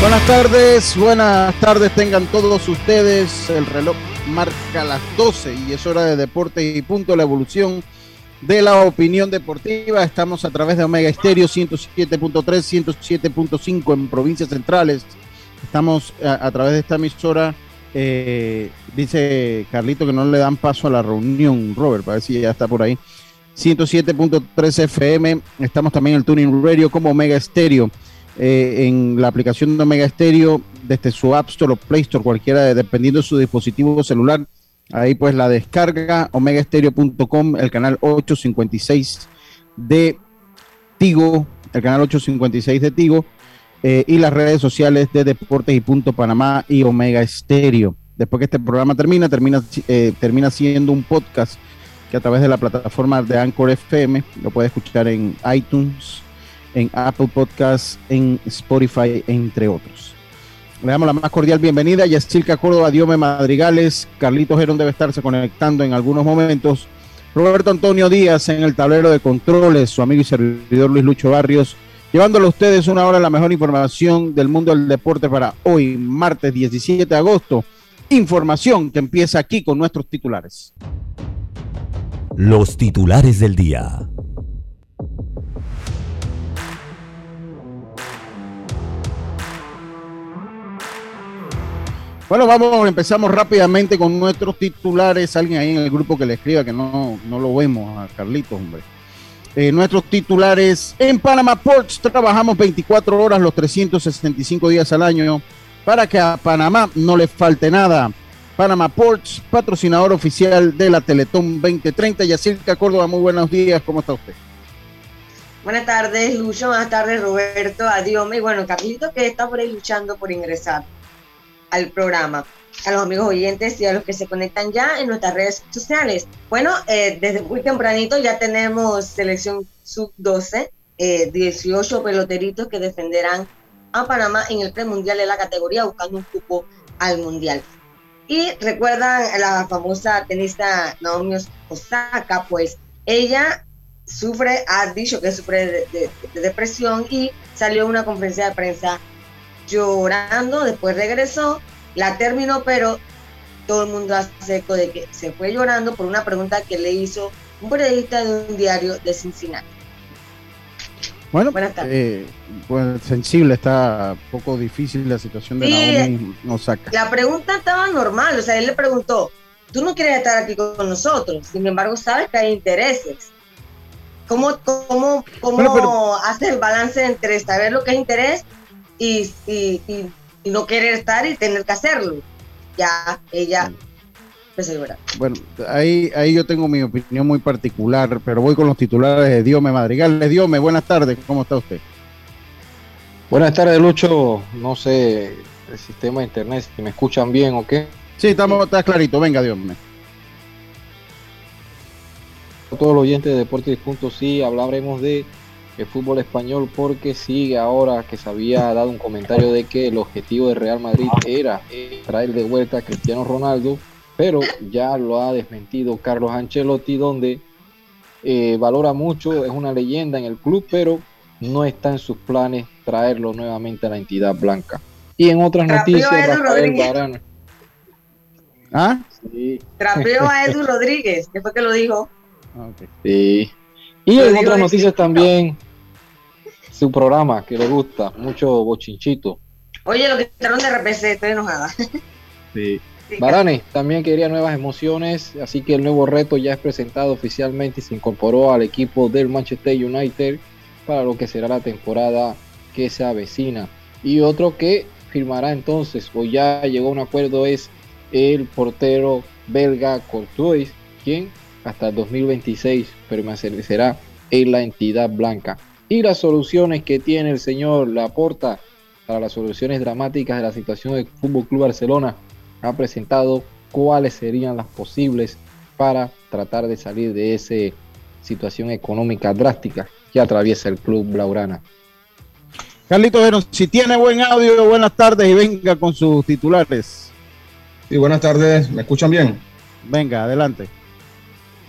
Buenas tardes, buenas tardes tengan todos ustedes. El reloj marca las 12 y es hora de deporte y punto la evolución de la opinión deportiva. Estamos a través de Omega Estéreo 107.3, 107.5 en provincias centrales. Estamos a, través de esta emisora. Eh, dice Carlito que no le dan paso a la reunión, Robert, para ver si ya está por ahí. 107.3 FM. Estamos también en el Tuning Radio como Omega Estéreo. Eh, en la aplicación de Omega Stereo desde su App Store o Play Store, cualquiera, dependiendo de su dispositivo celular. Ahí pues la descarga, omegaestereo.com, el canal 856 de Tigo, el canal 856 de Tigo, eh, y las redes sociales de Deportes y Punto Panamá y Omega Estéreo. Después que este programa termina, termina, eh, termina siendo un podcast que a través de la plataforma de Anchor FM lo puede escuchar en iTunes, en Apple Podcasts, en Spotify, entre otros. Le damos la más cordial bienvenida Yacirca Córdoba, Diome Madrigales, Carlitos Gerón debe estarse conectando en algunos momentos, Roberto Antonio Díaz en el tablero de controles, su amigo y servidor Luis Lucho Barrios, llevándole a ustedes una hora la mejor información del mundo del deporte para hoy, martes 17 de agosto. Información que empieza aquí con nuestros titulares. Los titulares del día. Bueno, vamos, empezamos rápidamente con nuestros titulares. Alguien ahí en el grupo que le escriba que no, no lo vemos a Carlitos, hombre. Eh, nuestros titulares en Panama Ports trabajamos 24 horas los 365 días al año para que a Panamá no le falte nada. Panama Ports, patrocinador oficial de la Teletón 2030. Yacirca Córdoba, muy buenos días, ¿cómo está usted? Buenas tardes, Lucho, buenas tardes, Roberto, adiós. Y bueno, Carlitos que está por ahí luchando por ingresar al programa, a los amigos oyentes y a los que se conectan ya en nuestras redes sociales. Bueno, eh, desde muy tempranito ya tenemos selección sub-12, 18 eh, peloteritos que defenderán a Panamá en el premundial de la categoría buscando un cupo al mundial. Y recuerdan la famosa tenista Naomi Osaka, pues ella sufre, ha dicho que sufre de, de depresión y salió a una conferencia de prensa llorando, después regresó, la terminó, pero todo el mundo hace eco de que se fue llorando por una pregunta que le hizo un periodista de un diario de Cincinnati. Bueno, eh, pues sensible, está un poco difícil la situación de Naomi Osaka. La pregunta estaba normal, o sea, él le preguntó, tú no quieres estar aquí con nosotros, sin embargo sabes que hay intereses. ¿Cómo, cómo, cómo haces el balance entre saber lo que es interés y, y, no querer estar y tener que hacerlo. Ya ella Bueno, ahí, ahí yo tengo mi opinión muy particular, pero voy con los titulares de Diome Madrigal. Diome, buenas tardes, ¿cómo está usted? Buenas tardes, Lucho. No sé el sistema de internet, si me escuchan bien o qué. Sí, estamos, está clarito. Venga, Diome. Todos los oyentes de Deportes Puntos, sí, hablaremos de el fútbol español porque sigue ahora que se había dado un comentario de que el objetivo de Real Madrid era traer de vuelta a Cristiano Ronaldo, pero ya lo ha desmentido Carlos Ancelotti, donde eh, valora mucho, es una leyenda en el club, pero no está en sus planes traerlo nuevamente a la entidad blanca. Y en otras noticias, Rafael Barana. ¿Ah? Sí. Trapeó a Edu Rodríguez, que fue que lo dijo. Sí. Y en otras noticias también, su programa que le gusta, mucho bochinchito. Oye, lo que quitaron de RPC, estoy enojada. Sí. Barane también quería nuevas emociones, así que el nuevo reto ya es presentado oficialmente y se incorporó al equipo del Manchester United para lo que será la temporada que se avecina. Y otro que firmará entonces, o ya llegó a un acuerdo, es el portero belga Courtois, quien hasta el 2026 permanecerá en la entidad blanca. Y las soluciones que tiene el señor Laporta para las soluciones dramáticas de la situación del Fútbol Club Barcelona ha presentado cuáles serían las posibles para tratar de salir de esa situación económica drástica que atraviesa el club Blaurana. Carlitos, bueno, si tiene buen audio, buenas tardes y venga con sus titulares. Sí, buenas tardes, ¿me escuchan bien? Venga, adelante.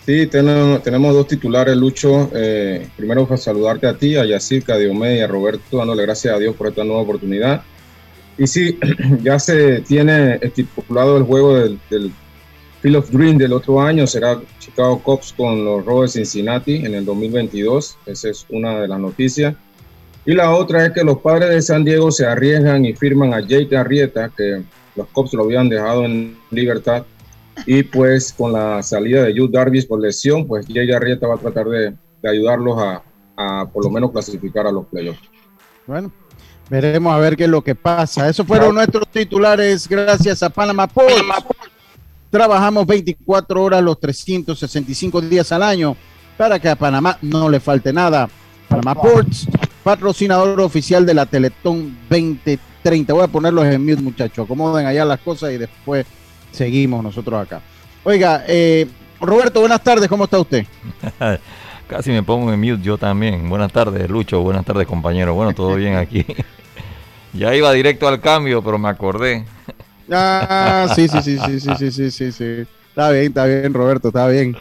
Sí, tenemos, tenemos dos titulares, Lucho. Eh, primero, para saludarte a ti, a Yacirca, a Diomé y a Roberto, dándole gracias a Dios por esta nueva oportunidad. Y sí, ya se tiene estipulado el juego del, del Field of Dream del otro año, será Chicago Cubs con los de Cincinnati en el 2022. Esa es una de las noticias. Y la otra es que los padres de San Diego se arriesgan y firman a Jake Arrieta, que los Cubs lo habían dejado en libertad y pues con la salida de Jude Darvish por lesión, pues Jay Arrieta va a tratar de, de ayudarlos a, a, por lo menos clasificar a los playoffs. Bueno, veremos a ver qué es lo que pasa. Esos fueron nuestros titulares gracias a Panama Ports. Trabajamos 24 horas los 365 días al año para que a Panamá no le falte nada. Panama Ports, patrocinador oficial de la Teletón 2030. Voy a ponerlos en mute, muchachos. Acomoden allá las cosas y después seguimos nosotros acá. Oiga, eh, Roberto, buenas tardes, ¿cómo está usted? Casi me pongo en mute yo también. Buenas tardes, Lucho, buenas tardes, compañero. Bueno, todo bien aquí. ya iba directo al cambio, pero me acordé. ah, sí, sí, sí, sí, sí, sí, sí, sí, sí. Está bien, está bien, Roberto, está bien.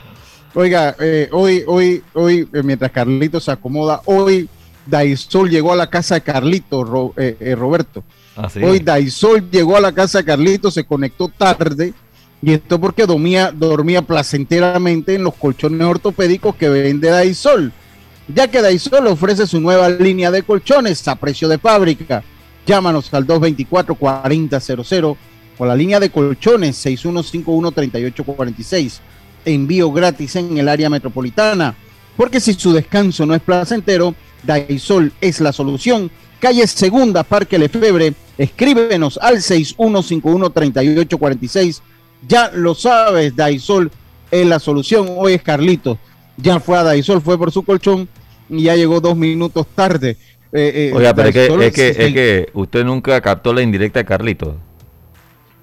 Oiga, eh, hoy, hoy, hoy, eh, mientras Carlito se acomoda, hoy Daisol llegó a la casa de Carlito, Ro, eh, eh, Roberto. Ah. Hoy Daisol llegó a la casa de Carlito, se conectó tarde. Y esto porque dormía, dormía placenteramente en los colchones ortopédicos que vende Daisol. Ya que Daisol ofrece su nueva línea de colchones a precio de fábrica. Llámanos al 224-4000 o la línea de colchones 6151-3846. Envío gratis en el área metropolitana. Porque si su descanso no es placentero, Daisol es la solución. Calle Segunda, Parque Lefebre. Escríbenos al 6151-3846. Ya lo sabes, Daisol es la solución. Hoy es Carlito. Ya fue a Daisol, fue por su colchón y ya llegó dos minutos tarde. Eh, eh, Oiga, pero es que, es, que, es que usted nunca captó la indirecta de Carlito.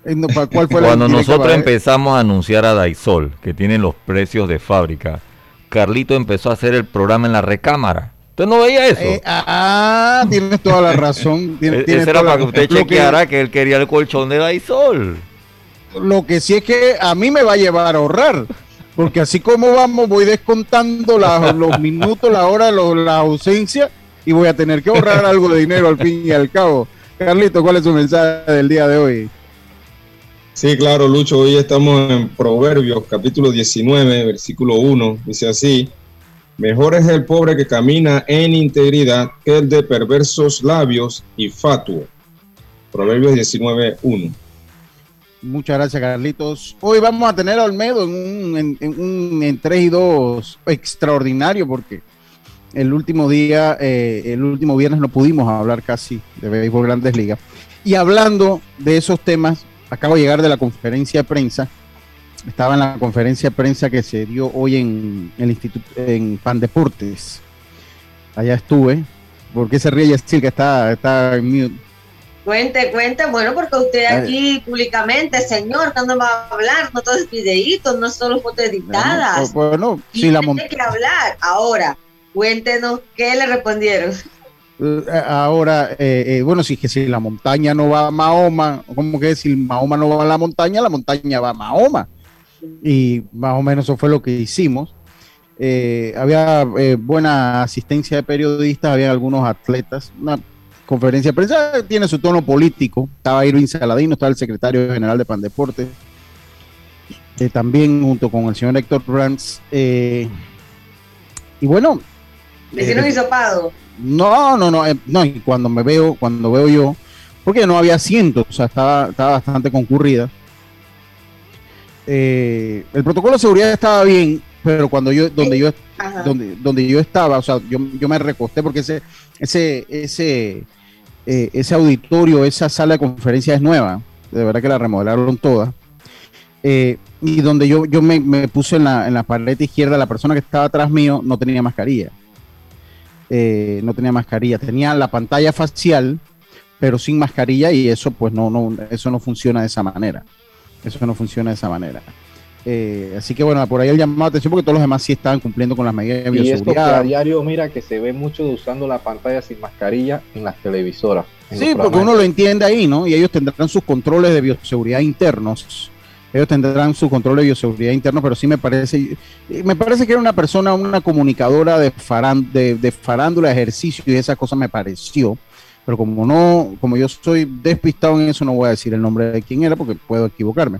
Eh, no, ¿cuál fue Cuando nosotros para... empezamos a anunciar a Daisol, que tienen los precios de fábrica, Carlito empezó a hacer el programa en la recámara. ¿Usted no veía eso? Eh, ah, tienes toda la razón. Tienes, Ese era para que usted chequeara que... que él quería el colchón de Daisol. Lo que sí es que a mí me va a llevar a ahorrar. Porque así como vamos, voy descontando la, los minutos, la hora, lo, la ausencia y voy a tener que ahorrar algo de dinero al fin y al cabo. Carlito, ¿cuál es su mensaje del día de hoy? Sí, claro, Lucho, hoy estamos en Proverbios, capítulo 19, versículo 1. Dice así, mejor es el pobre que camina en integridad que el de perversos labios y fatuo. Proverbios 19, 1. Muchas gracias, Carlitos. Hoy vamos a tener a Olmedo en un, en, en un en 3 y 2 extraordinario porque el último día, eh, el último viernes no pudimos hablar casi de béisbol Grandes Ligas. Y hablando de esos temas, acabo de llegar de la conferencia de prensa. Estaba en la conferencia de prensa que se dio hoy en el instituto en Pan Deportes. Allá estuve. ¿Por qué se ríe Yacil que está, está en mute? Cuente, cuente, bueno, porque usted aquí públicamente, señor, no va a hablar, no todo es videitos, no solo fotos editadas. Bueno, si la tiene que hablar. Ahora, cuéntenos qué le respondieron. Uh, ahora, eh, eh, bueno, si que si la montaña no va a Mahoma, como que si Mahoma no va a la montaña, la montaña va a Mahoma. Y más o menos eso fue lo que hicimos. Eh, había buena asistencia de periodistas, había algunos atletas, una conferencia de prensa tiene su tono político. Estaba Irving Saladino, estaba el secretario general de Pandeporte. Eh, también junto con el señor Héctor Brands. Eh, y bueno. ¿Le hicieron eh, hisopado? No, no, no, no. Y cuando me veo, cuando veo yo, porque no había asientos, o sea, estaba, estaba bastante concurrida. El protocolo de seguridad estaba bien pero cuando yo, donde yo, donde, donde yo estaba, o sea, yo, yo me recosté porque ese, ese, ese, eh, ese auditorio, esa sala de conferencia es nueva, de verdad que la remodelaron toda. Eh, y donde yo, yo me, me puse en la, en la pared izquierda, la persona que estaba atrás mío no tenía mascarilla. Eh, no tenía mascarilla, tenía la pantalla facial, pero sin mascarilla y eso pues no, no, eso no funciona de esa manera. Eso no funciona de esa manera. Eh, así que bueno, por ahí el llamado atención porque todos los demás sí estaban cumpliendo con las medidas de bioseguridad. Y esto a diario, mira que se ve mucho usando la pantalla sin mascarilla en las televisoras. sí, porque uno lo entiende ahí, ¿no? Y ellos tendrán sus controles de bioseguridad internos ellos tendrán su control de bioseguridad interno, pero sí me parece, me parece que era una persona, una comunicadora de, de, de farándula, ejercicio y esas cosas me pareció. Pero como no, como yo soy despistado en eso, no voy a decir el nombre de quién era porque puedo equivocarme.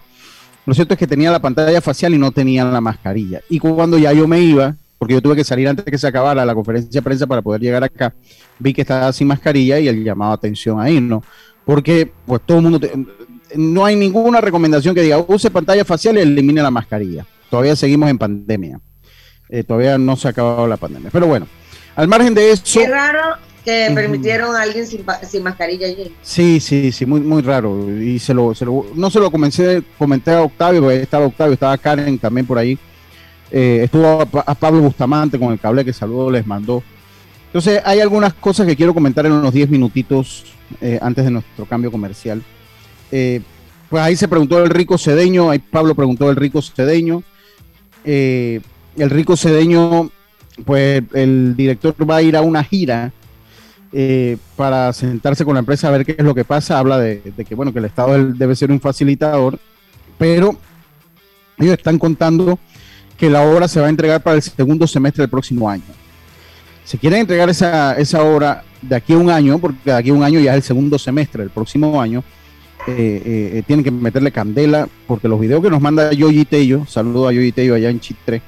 Lo cierto es que tenía la pantalla facial y no tenía la mascarilla. Y cuando ya yo me iba, porque yo tuve que salir antes que se acabara la conferencia de prensa para poder llegar acá, vi que estaba sin mascarilla y él llamaba atención ahí, ¿no? Porque pues todo el mundo, no hay ninguna recomendación que diga use pantalla facial y elimine la mascarilla. Todavía seguimos en pandemia. Eh, todavía no se ha acabado la pandemia. Pero bueno, al margen de eso. Qué raro que permitieron a alguien sin, mascarilla allí. Sí, sí, sí, muy, muy raro. Y se lo, no se lo comencé, comenté a Octavio, porque estaba Octavio, estaba Karen también por ahí. Eh, estuvo a, Pablo Bustamante con el cable que saludo les mandó. Entonces, hay algunas cosas que quiero comentar en unos 10 minutitos eh, antes de nuestro cambio comercial. Eh, pues ahí se preguntó el rico cedeño, ahí Pablo preguntó el rico cedeño. Eh, el rico cedeño, pues el director va a ir a una gira eh, para sentarse con la empresa a ver qué es lo que pasa. Habla de, que, bueno, que el Estado debe ser un facilitador, pero ellos están contando que la obra se va a entregar para el segundo semestre del próximo año. Se quiere entregar esa, esa obra de aquí a un año, porque de aquí a un año ya es el segundo semestre del próximo año eh, eh, tienen que meterle candela, porque los videos que nos manda Yoyi Tello, saludo a Yoyi Tello allá en Chitre,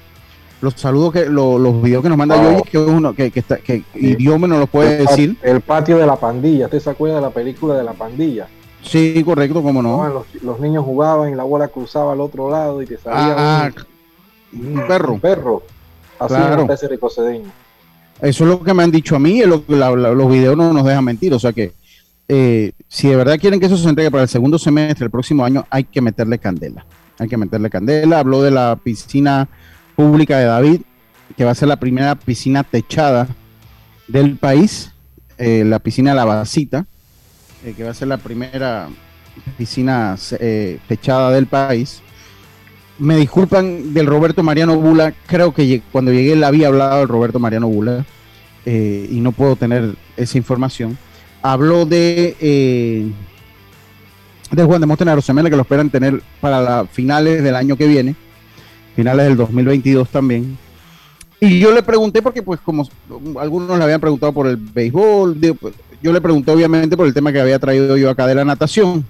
los saludos que los videos que nos manda Yoyi, que uno que, que, está, que idioma no lo puede decir. El patio de la pandilla, ¿usted se acuerda de la película de la pandilla? Sí, correcto, cómo no. los, niños jugaban y la bola cruzaba al otro lado y te salía ah, un, perro. Un perro. Así claro. ese ricocedeño. Eso es lo que me han dicho a mí, los videos no nos dejan mentir, o sea que eh, si de verdad quieren que eso se entregue para el segundo semestre del próximo año, hay que meterle candela. Hay que meterle candela. Habló de la piscina pública de David, que va a ser la primera piscina techada del país, eh, la piscina La Basita, eh, que va a ser la primera piscina techada del país. Me disculpan del Roberto Mariano Bula, creo que cuando llegué le había hablado del Roberto Mariano Bula y no puedo tener esa información habló de, eh, de Juan de Móstenes Rosemena, que lo esperan tener para las finales del año que viene, finales del 2022 también. Y yo le pregunté, porque pues como algunos le habían preguntado por el béisbol, yo le pregunté obviamente por el tema que había traído yo acá de la natación,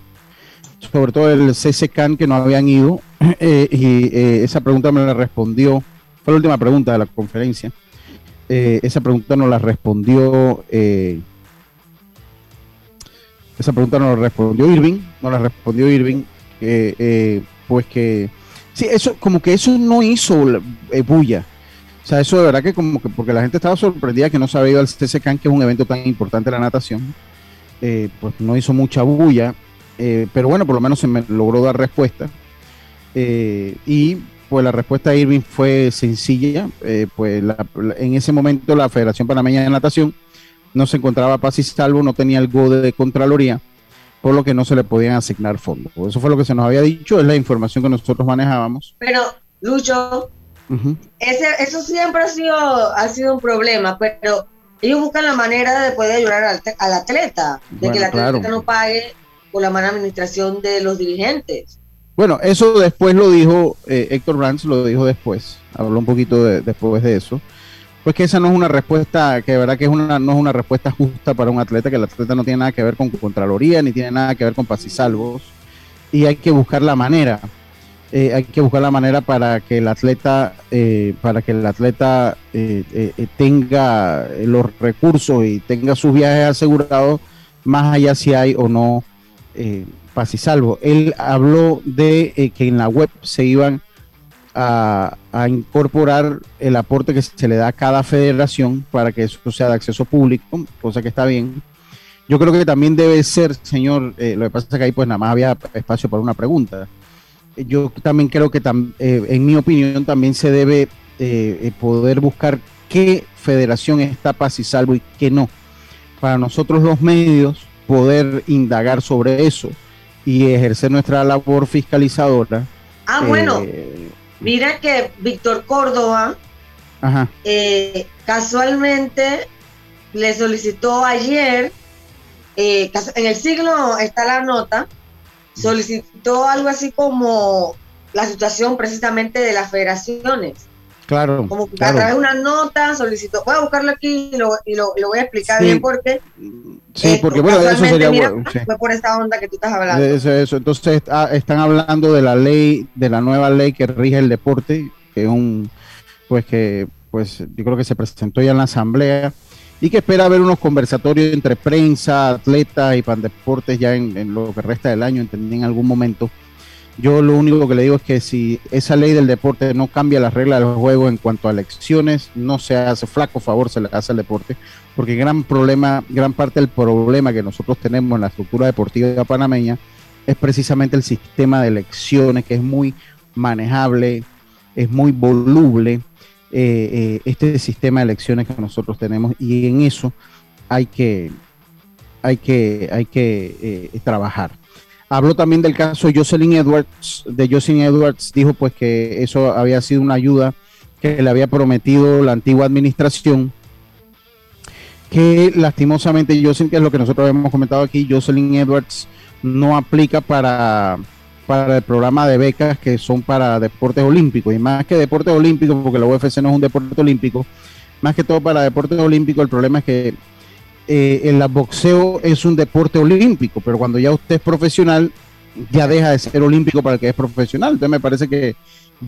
sobre todo el CCCAN que no habían ido, eh, y eh, esa pregunta me la respondió, fue la última pregunta de la conferencia, esa pregunta nos la respondió esa pregunta nos la respondió Irving, nos la respondió Irving, eh, pues que sí, eso, como que eso no hizo eh, bulla. O sea, eso de verdad que como que porque la gente estaba sorprendida que no se había ido al CCCAN, que es un evento tan importante de la natación, eh, pues no hizo mucha bulla, pero bueno, por lo menos se me logró dar respuesta. y pues la respuesta de Irving fue sencilla, pues en ese momento la Federación Panameña de Natación no se encontraba paz y salvo, no tenía el GODE de Contraloría, por lo que no se le podían asignar fondos. Eso fue lo que se nos había dicho, es la información que nosotros manejábamos. Pero, Lucho, ese, eso siempre ha sido, ha sido un problema, pero ellos buscan la manera de poder ayudar al, atleta, de que el atleta no pague por la mala administración de los dirigentes. Bueno, eso después lo dijo eh, Héctor Brands, lo dijo después, habló un poquito después de eso pues que esa no es una respuesta, que de verdad que es una, no es una respuesta justa para un atleta, que el atleta no tiene nada que ver con Contraloría, ni tiene nada que ver con paz y salvos, y hay que buscar la manera, eh, hay que buscar la manera para que el atleta, eh, para que el atleta eh, tenga los recursos y tenga sus viajes asegurados, más allá si hay o no paz y. Él habló de que en la web se iban a, incorporar el aporte que se le da a cada federación para que eso sea de acceso público, cosa que está bien. Yo creo que también debe ser, señor, eh, lo que pasa es que ahí pues nada más había espacio para una pregunta. Yo también creo que, eh, en mi opinión, también se debe eh, poder buscar qué federación está paz y salvo y qué no. Para nosotros los medios poder indagar sobre eso y ejercer nuestra labor fiscalizadora. Ah, bueno, Mira que Víctor Córdoba eh, casualmente le solicitó ayer, eh, en el siglo está la nota, solicitó algo así como la situación precisamente de las federaciones. Claro. Como a través de una nota solicitó, voy a buscarlo aquí y lo, voy a explicar bien porque. Sí, porque bueno, eso sería bueno. Fue por esta onda que tú estás hablando. Eso, eso. Entonces ah, están hablando de la ley, de la nueva ley que rige el deporte, que es un, pues que, pues yo creo que se presentó ya en la asamblea y que espera haber unos conversatorios entre prensa, atletas y pandeportes ya en, en lo que resta del año, entendí en algún momento yo lo único que le digo es que si esa ley del deporte no cambia las reglas del juego en cuanto a elecciones, no se hace flaco favor, se le hace al deporte, porque gran problema, gran parte del problema que nosotros tenemos en la estructura deportiva panameña es precisamente el sistema de elecciones, que es muy manejable, es muy voluble, eh, eh, este sistema de elecciones que nosotros tenemos, y en eso hay que, hay que, hay que eh, trabajar. Habló también del caso Jocelyn Edwards, de Jocelyn Edwards, dijo pues que eso había sido una ayuda que le había prometido la antigua administración, que lastimosamente Jocelyn, que es lo que nosotros habíamos comentado aquí, Jocelyn Edwards no aplica para, para el programa de becas que son para deportes olímpicos, y más que deportes olímpicos, porque la UFC no es un deporte olímpico, más que todo para deportes olímpicos, el problema es que eh, el boxeo es un deporte olímpico, pero cuando ya usted es profesional, ya deja de ser olímpico para el que es profesional. Entonces me parece que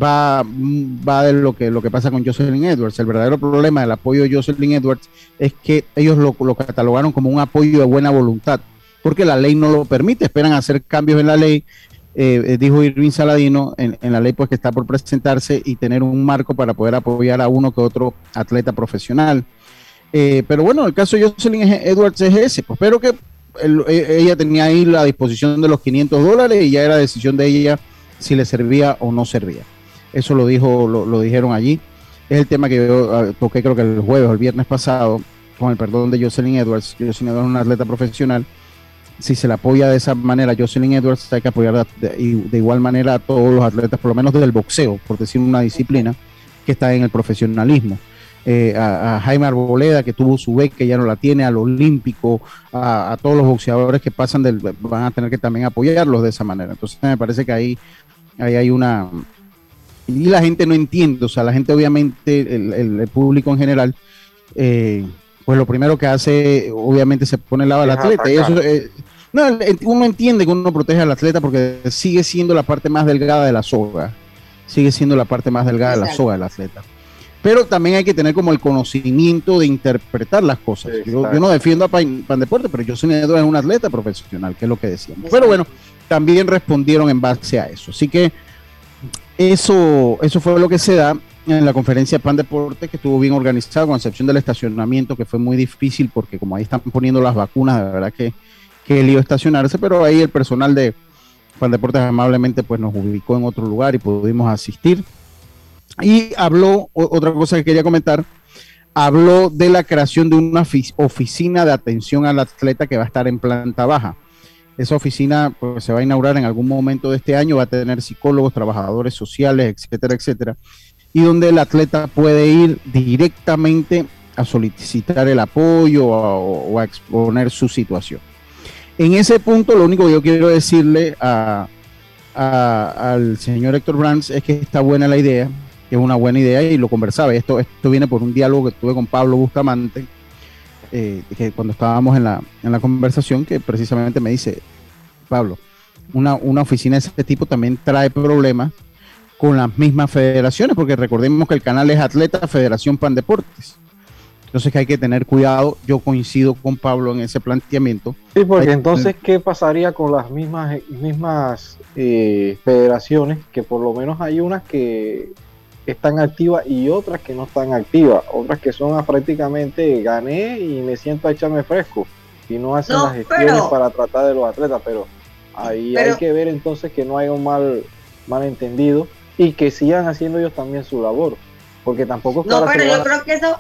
va, va de lo que, lo que pasa con Jocelyn Edwards. El verdadero problema del apoyo de Jocelyn Edwards es que ellos lo, catalogaron como un apoyo de buena voluntad, porque la ley no lo permite, esperan hacer cambios en la ley. Eh, eh, dijo Irving Saladino en, en, la ley pues que está por presentarse y tener un marco para poder apoyar a uno que otro atleta profesional. Eh, pero bueno, el caso de Jocelyn Edwards es ese. Pues espero que e, ella tenía ahí la disposición de los 500 dólares y ya era decisión de ella si le servía o no servía. Eso lo dijo, lo, dijeron allí. Es el tema que yo ah, toqué creo que el jueves o el viernes pasado, con el perdón de Jocelyn Edwards. Jocelyn Edwards es una atleta profesional. Si se le apoya de esa manera a Jocelyn Edwards, hay que apoyar de, de igual manera a todos los atletas, por lo menos del boxeo, por decir una disciplina que está en el profesionalismo. Eh, a, Jaime Arboleda, que tuvo su beca, que ya no la tiene, al Olímpico, a, todos los boxeadores que pasan del, van a tener que también apoyarlos de esa manera. Entonces me parece que ahí, ahí hay una... Y la gente no entiende, o sea, la gente obviamente, el, público en general, eh, pues lo primero que hace, obviamente se pone el lado del atleta. Y eso, eh, no, uno entiende que uno protege al atleta porque sigue siendo la parte más delgada de la soga. Sigue siendo la parte más delgada de la soga del atleta pero también hay que tener como el conocimiento de interpretar las cosas. Yo, no defiendo a Pan, Deporte, pero yo soy un atleta profesional, que es lo que decíamos. Pero bueno, también respondieron en base a eso. Así que eso, eso fue lo que se da en la conferencia Pan Deporte, que estuvo bien organizado, con excepción del estacionamiento, que fue muy difícil, porque como ahí están poniendo las vacunas, de verdad que, que lío estacionarse, pero ahí el personal de Pan Deportes amablemente pues nos ubicó en otro lugar y pudimos asistir. Y habló, otra cosa que quería comentar, habló de la creación de una oficina de atención al atleta que va a estar en planta baja. Esa oficina pues, se va a inaugurar en algún momento de este año, va a tener psicólogos, trabajadores sociales, etcétera, etcétera, y donde el atleta puede ir directamente a solicitar el apoyo o, a exponer su situación. En ese punto, lo único que yo quiero decirle al señor Héctor Brands es que está buena la idea, que es una buena idea y lo conversaba. Esto, esto viene por un diálogo que tuve con Pablo Bustamante, eh, que cuando estábamos en la, en la conversación, que precisamente me dice, Pablo, una, una oficina de ese tipo también trae problemas con las mismas federaciones, porque recordemos que el canal es Atleta Federación Pan Deportes. Entonces que hay que tener cuidado. Yo coincido con Pablo en ese planteamiento. Sí, porque entonces, ¿qué pasaría con las mismas, mismas eh, federaciones? Que por lo menos hay unas que están activas y otras que no están activas. Otras que son prácticamente gané y me siento a echarme fresco. Y no hacen las gestiones para tratar de los atletas. Pero ahí hay que ver entonces que no haya un mal malentendido y que sigan haciendo ellos también su labor. Porque tampoco es No, pero yo creo que eso.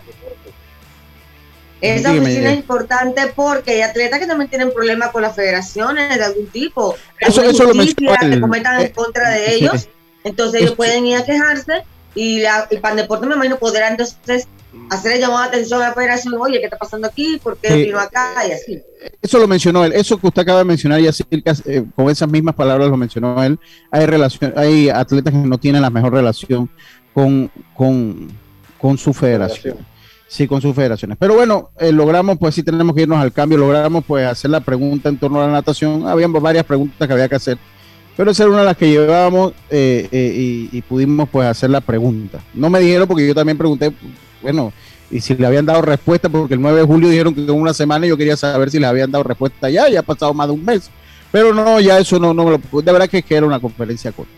Esa oficina es importante porque hay atletas que también tienen problemas con las federaciones de algún tipo. Eso, eso lo que cometan en eh, contra de ellos. Entonces ellos pueden ir a quejarse y, la, y Deporte me imagino podrá entonces hacer el llamado de atención a la federación, oye, ¿qué está pasando aquí? ¿Por qué vino acá? Y así. Eso lo mencionó él, eso que usted acaba de mencionar y así eh, con esas mismas palabras lo mencionó él. Hay relación, hay atletas que no tienen la mejor relación con, con, con su federación. Sí, con sus federaciones. Pero bueno, eh, logramos, pues sí tenemos que irnos al cambio, logramos pues hacer la pregunta en torno a la natación. Habían varias preguntas que había que hacer, pero esa era una de las que llevábamos eh, eh, y, pudimos pues hacer la pregunta. No me dijeron porque yo también pregunté, bueno, y si le habían dado respuesta, porque el 9 de julio dijeron que en una semana yo quería saber si le habían dado respuesta ya, ya ha pasado más de un mes. Pero no, ya eso no, no, de verdad que, que era una conferencia corta,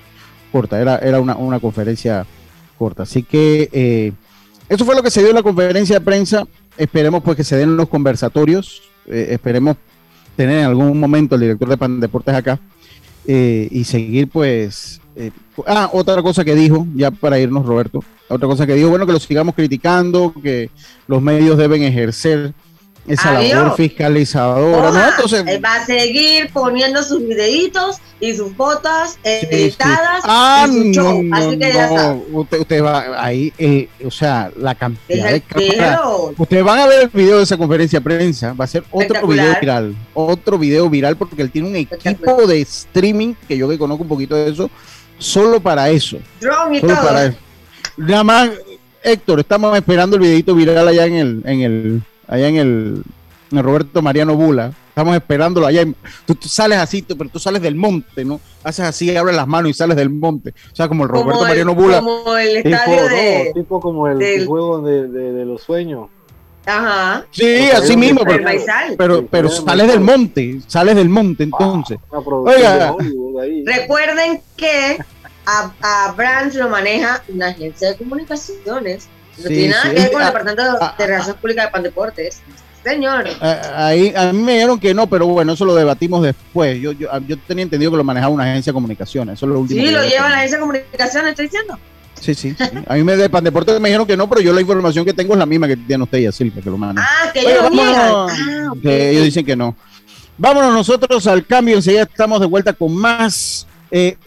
corta era, era una, una conferencia corta. Así que eh, eso fue lo que se dio en la conferencia de prensa. Esperemos pues que se den los conversatorios. Eh, esperemos tener en algún momento el director de Pan Deportes acá eh, y seguir pues... ah, otra cosa que dijo, ya para irnos Roberto, otra cosa que dijo, bueno, que lo sigamos criticando, que los medios deben ejercer esa labor fiscalizadora. Entonces, va a seguir poniendo sus videitos y sus fotos editadas. Ah, no, Así que ya Usted, va ahí, eh, o sea, la cantidad de cámaras. Ustedes van a ver el video de esa conferencia de prensa. Va a ser otro video viral. Otro video viral porque él tiene un equipo de streaming que yo que conozco un poquito de eso, solo para eso. Drone y todo. Para eso. Nada más, Héctor, estamos esperando el videito viral allá en el, en el allá en el, Roberto Mariano Bula. Estamos esperándolo allá. Tú, sales así, pero tú sales del monte, ¿no? Haces así, abres las manos y sales del monte. O sea, como el Roberto Mariano Bula. Como el estadio de, tipo como el juego de, los sueños. Ajá. Sí, así mismo, pero, pero, sales del monte, sales del monte entonces. Oiga. Recuerden que a, a Brands lo maneja una agencia de comunicaciones no tiene nada que ver con el Departamento de Relaciones Públicas de Pandeportes. Señor. Ahí, a mí me dijeron que no, pero bueno, eso lo debatimos después. Yo, yo, yo tenía entendido que lo manejaba una agencia de comunicaciones. Eso es lo último. Sí, lo lleva la agencia de comunicaciones, estoy diciendo. Sí, sí, A mí me de Pandeportes me dijeron que no, pero yo la información que tengo es la misma que tiene usted y Silvia, que lo maneja. Ah, que ellos ah, ellos dicen que no. Vámonos nosotros al cambio, enseguida estamos de vuelta con más. Eh,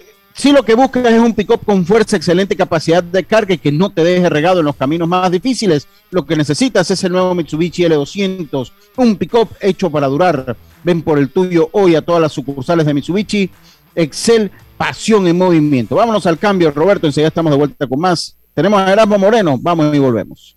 si lo que buscas es un pick-up con fuerza, excelente capacidad de carga y que no te deje regado en los caminos más difíciles, lo que necesitas es el nuevo Mitsubishi L200, un pick-up hecho para durar. Ven por el tuyo hoy a todas las sucursales de Mitsubishi. Excel, pasión en movimiento. Vámonos al cambio, Roberto. Enseguida estamos de vuelta con más. Tenemos a Erasmo Moreno. Vamos y volvemos.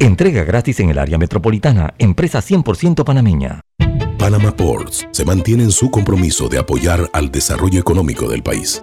Entrega gratis en el área metropolitana, empresa 100% panameña. Panama Ports se mantiene en su compromiso de apoyar al desarrollo económico del país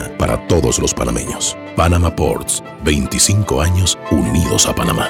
para todos los panameños. Panama Ports, 25 años unidos a Panamá.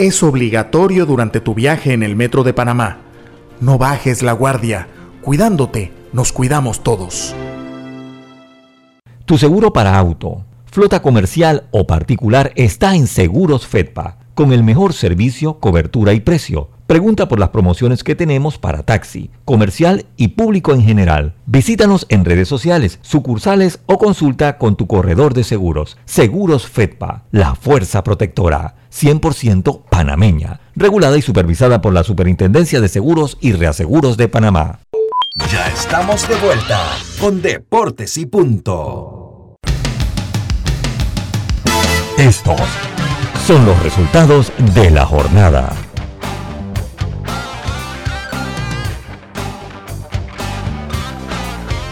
es obligatorio durante tu viaje en el metro de Panamá. No bajes la guardia. Cuidándote, nos cuidamos todos. Tu seguro para auto, flota comercial o particular está en Seguros Fedpa, con el mejor servicio, cobertura y precio. Pregunta por las promociones que tenemos para taxi, comercial y público en general. Visítanos en redes sociales, sucursales o consulta con tu corredor de seguros. Seguros Fedpa, la fuerza protectora, 100% panameña, regulada y supervisada por la Superintendencia de Seguros y Reaseguros de Panamá. Ya estamos de vuelta con Deportes y Punto. Estos son los resultados de la jornada.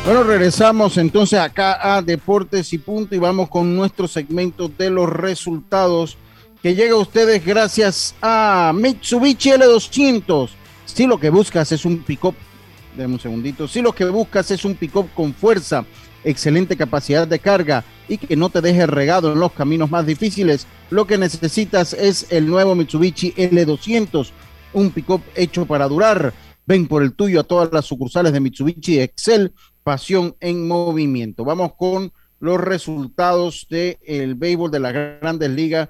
Bueno, regresamos entonces acá a Deportes y Punto y vamos con nuestro segmento de los resultados que llega a ustedes gracias a Mitsubishi L200. Si lo que buscas es un pick-up, déjame un segundito, si lo que buscas es un pick-up con fuerza, excelente capacidad de carga y que no te deje regado en los caminos más difíciles, lo que necesitas es el nuevo Mitsubishi L200, un pick-up hecho para durar. Ven por el tuyo a todas las sucursales de Mitsubishi Excel, pasión en movimiento. Vamos con los resultados del el béisbol de las grandes ligas.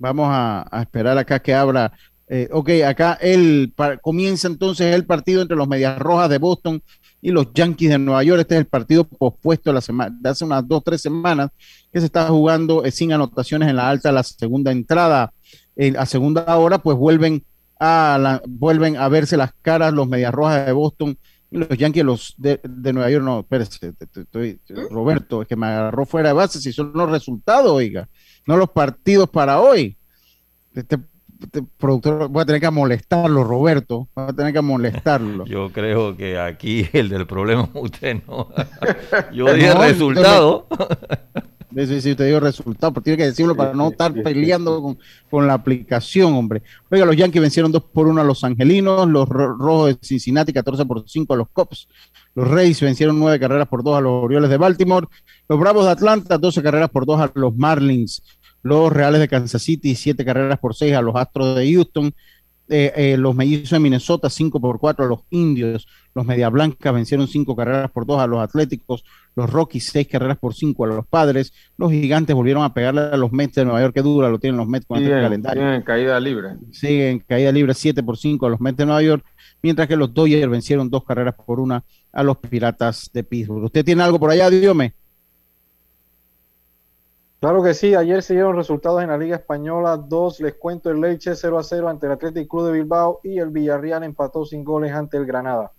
Vamos a, esperar acá que abra. Eh, ok, acá el, comienza entonces el partido entre los Medias Rojas de Boston y los Yankees de Nueva York. Este es el partido pospuesto de, la semana, de hace unas dos, tres semanas que se está jugando eh, sin anotaciones en la alta, la segunda entrada. a segunda hora, pues vuelven a, la, vuelven a verse las caras los Medias Rojas de Boston los Yankees los de, de Nueva York. No, espérese, estoy, Roberto, es que me agarró fuera de base. Si son los resultados, oiga, no los partidos para hoy. Este, este productor, voy a tener que molestarlo, Roberto. Voy a tener que molestarlo. Yo creo que aquí el del problema es usted, ¿no? Yo dije no, resultado. Sí, sí, usted dio resultado, pero tiene que decirlo para no estar peleando con, con, la aplicación, hombre. Oiga, los Yankees vencieron 2 por 1 a los Angelinos, los Rojos de Cincinnati 14 por 5 a los Cops, los Reyes vencieron 9 carreras por 2 a los Orioles de Baltimore, los Bravos de Atlanta 12 carreras por 2 a los Marlins, los Reales de Kansas City 7 carreras por 6 a los Astros de Houston, eh, eh, los mellizos de Minnesota 5 por 4 a los indios, los Media Blancas vencieron 5 carreras por 2 a los Atléticos, los Rockies 6 carreras por 5 a los Padres, los Gigantes volvieron a pegarle a los Mets de Nueva York, que dura lo tienen los Mets con este calendario. Siguen en caída libre. Siguen en caída libre 7 por 5 a los Mets de Nueva York, mientras que los Dodgers vencieron 2 carreras por 1 a los Piratas de Pittsburgh. ¿Usted tiene algo por allá, Dígame? Claro que sí, ayer se dieron resultados en la Liga Española, dos, les cuento el Leche 0 a 0 ante el Athletic Club de Bilbao y el Villarreal empató sin goles ante el Granada.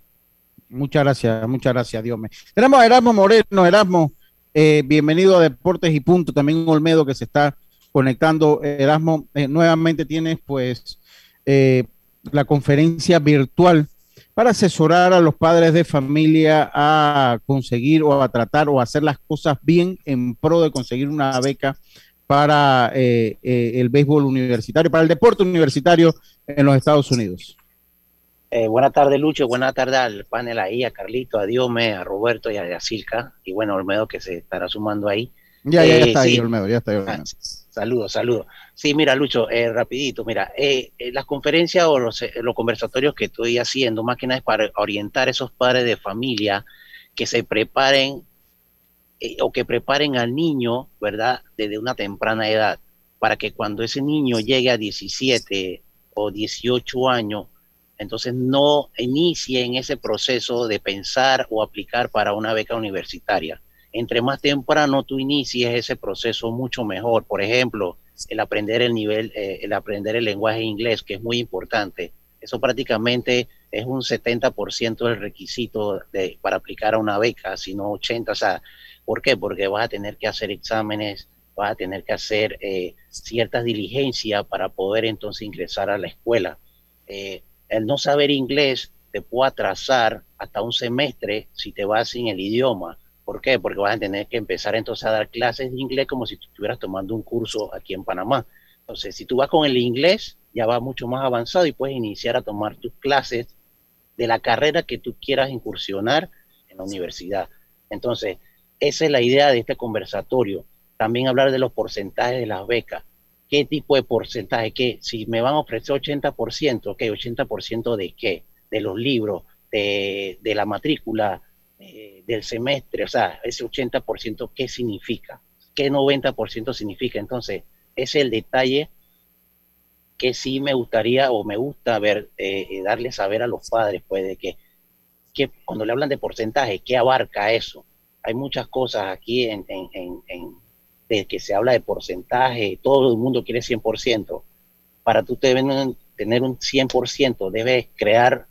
Muchas gracias, muchas gracias, Dios me. Tenemos a Erasmo Moreno, Erasmo, eh, bienvenido a Deportes y Punto, también Olmedo que se está conectando. Erasmo, eh, nuevamente tienes pues eh, la conferencia virtual para asesorar a los padres de familia a conseguir o a tratar o a hacer las cosas bien en pro de conseguir una beca para eh, eh, el béisbol universitario, para el deporte universitario en los Estados Unidos. Eh, buenas tardes, Lucho. Buenas tardes al panel ahí, a Carlito, a Diome, a Roberto y a Yacirca. Y bueno, Olmedo que se estará sumando ahí. Ya, ya, está ahí, Olmedo, ya está ahí, Olmedo. Saludos, saludos. Sí, mira, Lucho, eh, rapidito, mira, eh, eh, las conferencias o los, los, conversatorios que estoy haciendo, más que nada es para orientar a esos padres de familia que se preparen o que preparen al niño, ¿verdad?, desde una temprana edad, para que cuando ese niño llegue a 17 o 18 años, entonces no inicie en ese proceso de pensar o aplicar para una beca universitaria entre más temprano tú inicies ese proceso, mucho mejor. Por ejemplo, el aprender el nivel, eh, el aprender el lenguaje inglés, que es muy importante. Eso prácticamente es un 70% del requisito para aplicar a una beca, sino 80%. O sea, ¿por qué? Porque vas a tener que hacer exámenes, vas a tener que hacer eh, ciertas diligencias para poder entonces ingresar a la escuela. Eh, el no saber inglés te puede atrasar hasta un semestre si te vas sin el idioma ¿Por qué? Porque vas a tener que empezar entonces a dar clases de inglés como si tú estuvieras tomando un curso aquí en Panamá. Entonces, si tú vas con el inglés, ya va mucho más avanzado y puedes iniciar a tomar tus clases de la carrera que tú quieras incursionar en la universidad. Entonces, esa es la idea de este conversatorio. También hablar de los porcentajes de las becas. ¿Qué tipo de porcentaje? ¿Qué? Si me van a ofrecer 80%, ¿qué? ¿80% de qué? De los libros, de, de la matrícula, eh, del semestre, o sea, ese 80%, ¿qué significa? ¿Qué 90% significa? Entonces, ese es el detalle que sí me gustaría o me gusta ver, eh, eh, darle saber a los padres, pues, de que, que, cuando le hablan de porcentaje, ¿qué abarca eso? Hay muchas cosas aquí en, en, en, de que se habla de porcentaje, todo el mundo quiere 100%. Para tú tener un 100%, debes crear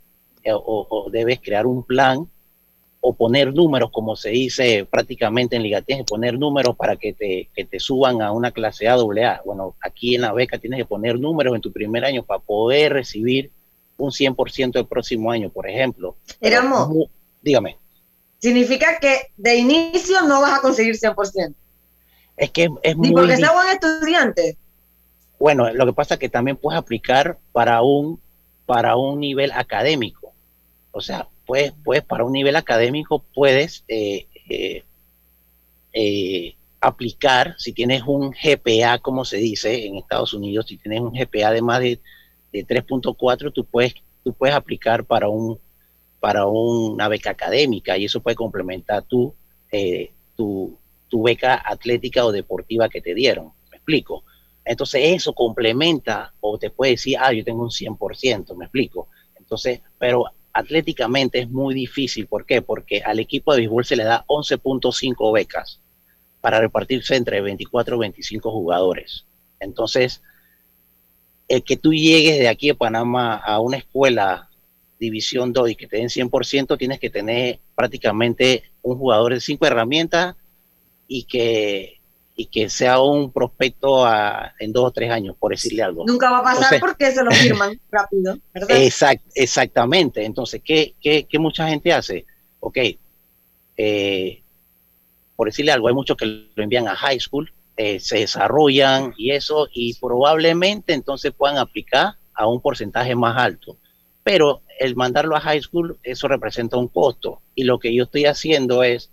o, o debes crear un plan o poner números, como se dice prácticamente en Liga, tienes que poner números para que te, que te suban a una clase A, AA. Bueno, aquí en la beca tienes que poner números en tu primer año para poder recibir un 100% el próximo año, por ejemplo. Éramos. Dígame. Significa que de inicio no vas a conseguir 100%. Es que es muy... Ni porque sea buen estudiante. Bueno, lo que pasa es que también puedes aplicar para un, para un nivel académico. O sea, pues, pues para un nivel académico puedes eh, eh, eh, aplicar, si tienes un GPA, como se dice en Estados Unidos, si tienes un GPA de más de, 3.4, tú puedes, tú puedes aplicar para, un, para una beca académica y eso puede complementar tu, tu, tu beca atlética o deportiva que te dieron. ¿Me explico? Entonces eso complementa o te puede decir, ah, yo tengo un 100%, me explico. Entonces, pero atléticamente es muy difícil. ¿Por qué? Porque al equipo de béisbol se le da 11.5 becas para repartirse entre 24 o 25 jugadores. Entonces, el que tú llegues de aquí a Panamá a una escuela División 2 y que te den 100%, tienes que tener prácticamente un jugador de cinco herramientas y que y que sea un prospecto en dos o tres años, por decirle algo. Nunca va a pasar porque se lo firman rápido, ¿verdad? exactamente. Entonces, ¿qué, ¿qué, qué, mucha gente hace? Ok, eh, por decirle algo, hay muchos que lo envían a high school, eh, se desarrollan y eso, y probablemente entonces puedan aplicar a un porcentaje más alto. Pero el mandarlo a high school, eso representa un costo. Y lo que yo estoy haciendo es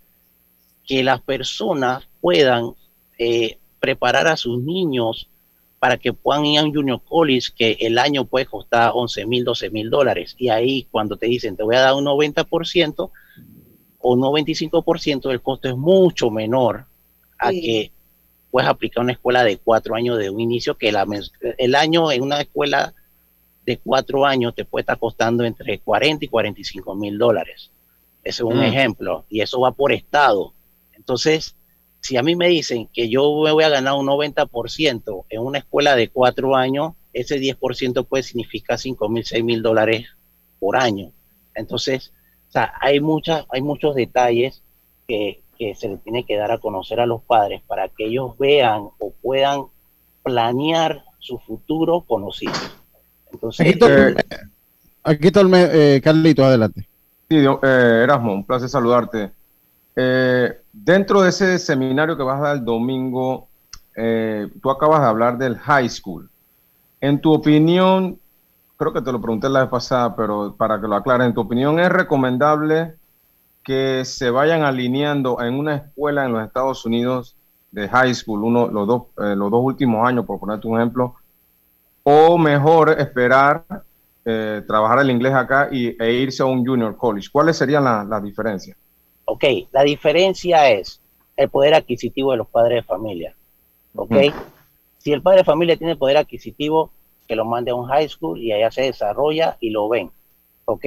que las personas puedan eh, preparar a sus niños para que puedan ir a un junior college que el año puede costar 11 mil, 12 mil dólares. Y ahí cuando te dicen te voy a dar un 90% o un 95%, el costo es mucho menor a que puedes aplicar una escuela de cuatro años de un inicio, que la, el año en una escuela de cuatro años te puede estar costando entre 40 y 45 mil dólares. Ese es un Mm. ejemplo. Y eso va por estado. Entonces, si a mí me dicen que yo me voy a ganar un 90% en una escuela de cuatro años, ese 10% puede significar 5 mil, 6 mil dólares por año. Entonces, o sea, hay, muchas, hay muchos detalles que, que se le tiene que dar a conocer a los padres para que ellos vean o puedan planear su futuro con los hijos. Entonces, Aquí está, el- aquí está el me- eh, Carlitos, adelante. Sí, eh, Erasmo, un placer saludarte. Eh, dentro de ese seminario que vas a dar el domingo, eh, tú acabas de hablar del high school. En tu opinión, creo que te lo pregunté la vez pasada, pero para que lo aclare, en tu opinión, ¿es recomendable que se vayan alineando en una escuela en los Estados Unidos de high school, uno, los, dos, eh, los dos últimos años, por ponerte un ejemplo, o mejor esperar eh, trabajar el inglés acá y, e irse a un junior college? ¿Cuáles serían la- las diferencias? Ok, la diferencia es el poder adquisitivo de los padres de familia. Ok, Ujú. si el padre de familia tiene poder adquisitivo, que lo mande a un high school y allá se desarrolla y lo ven. Ok,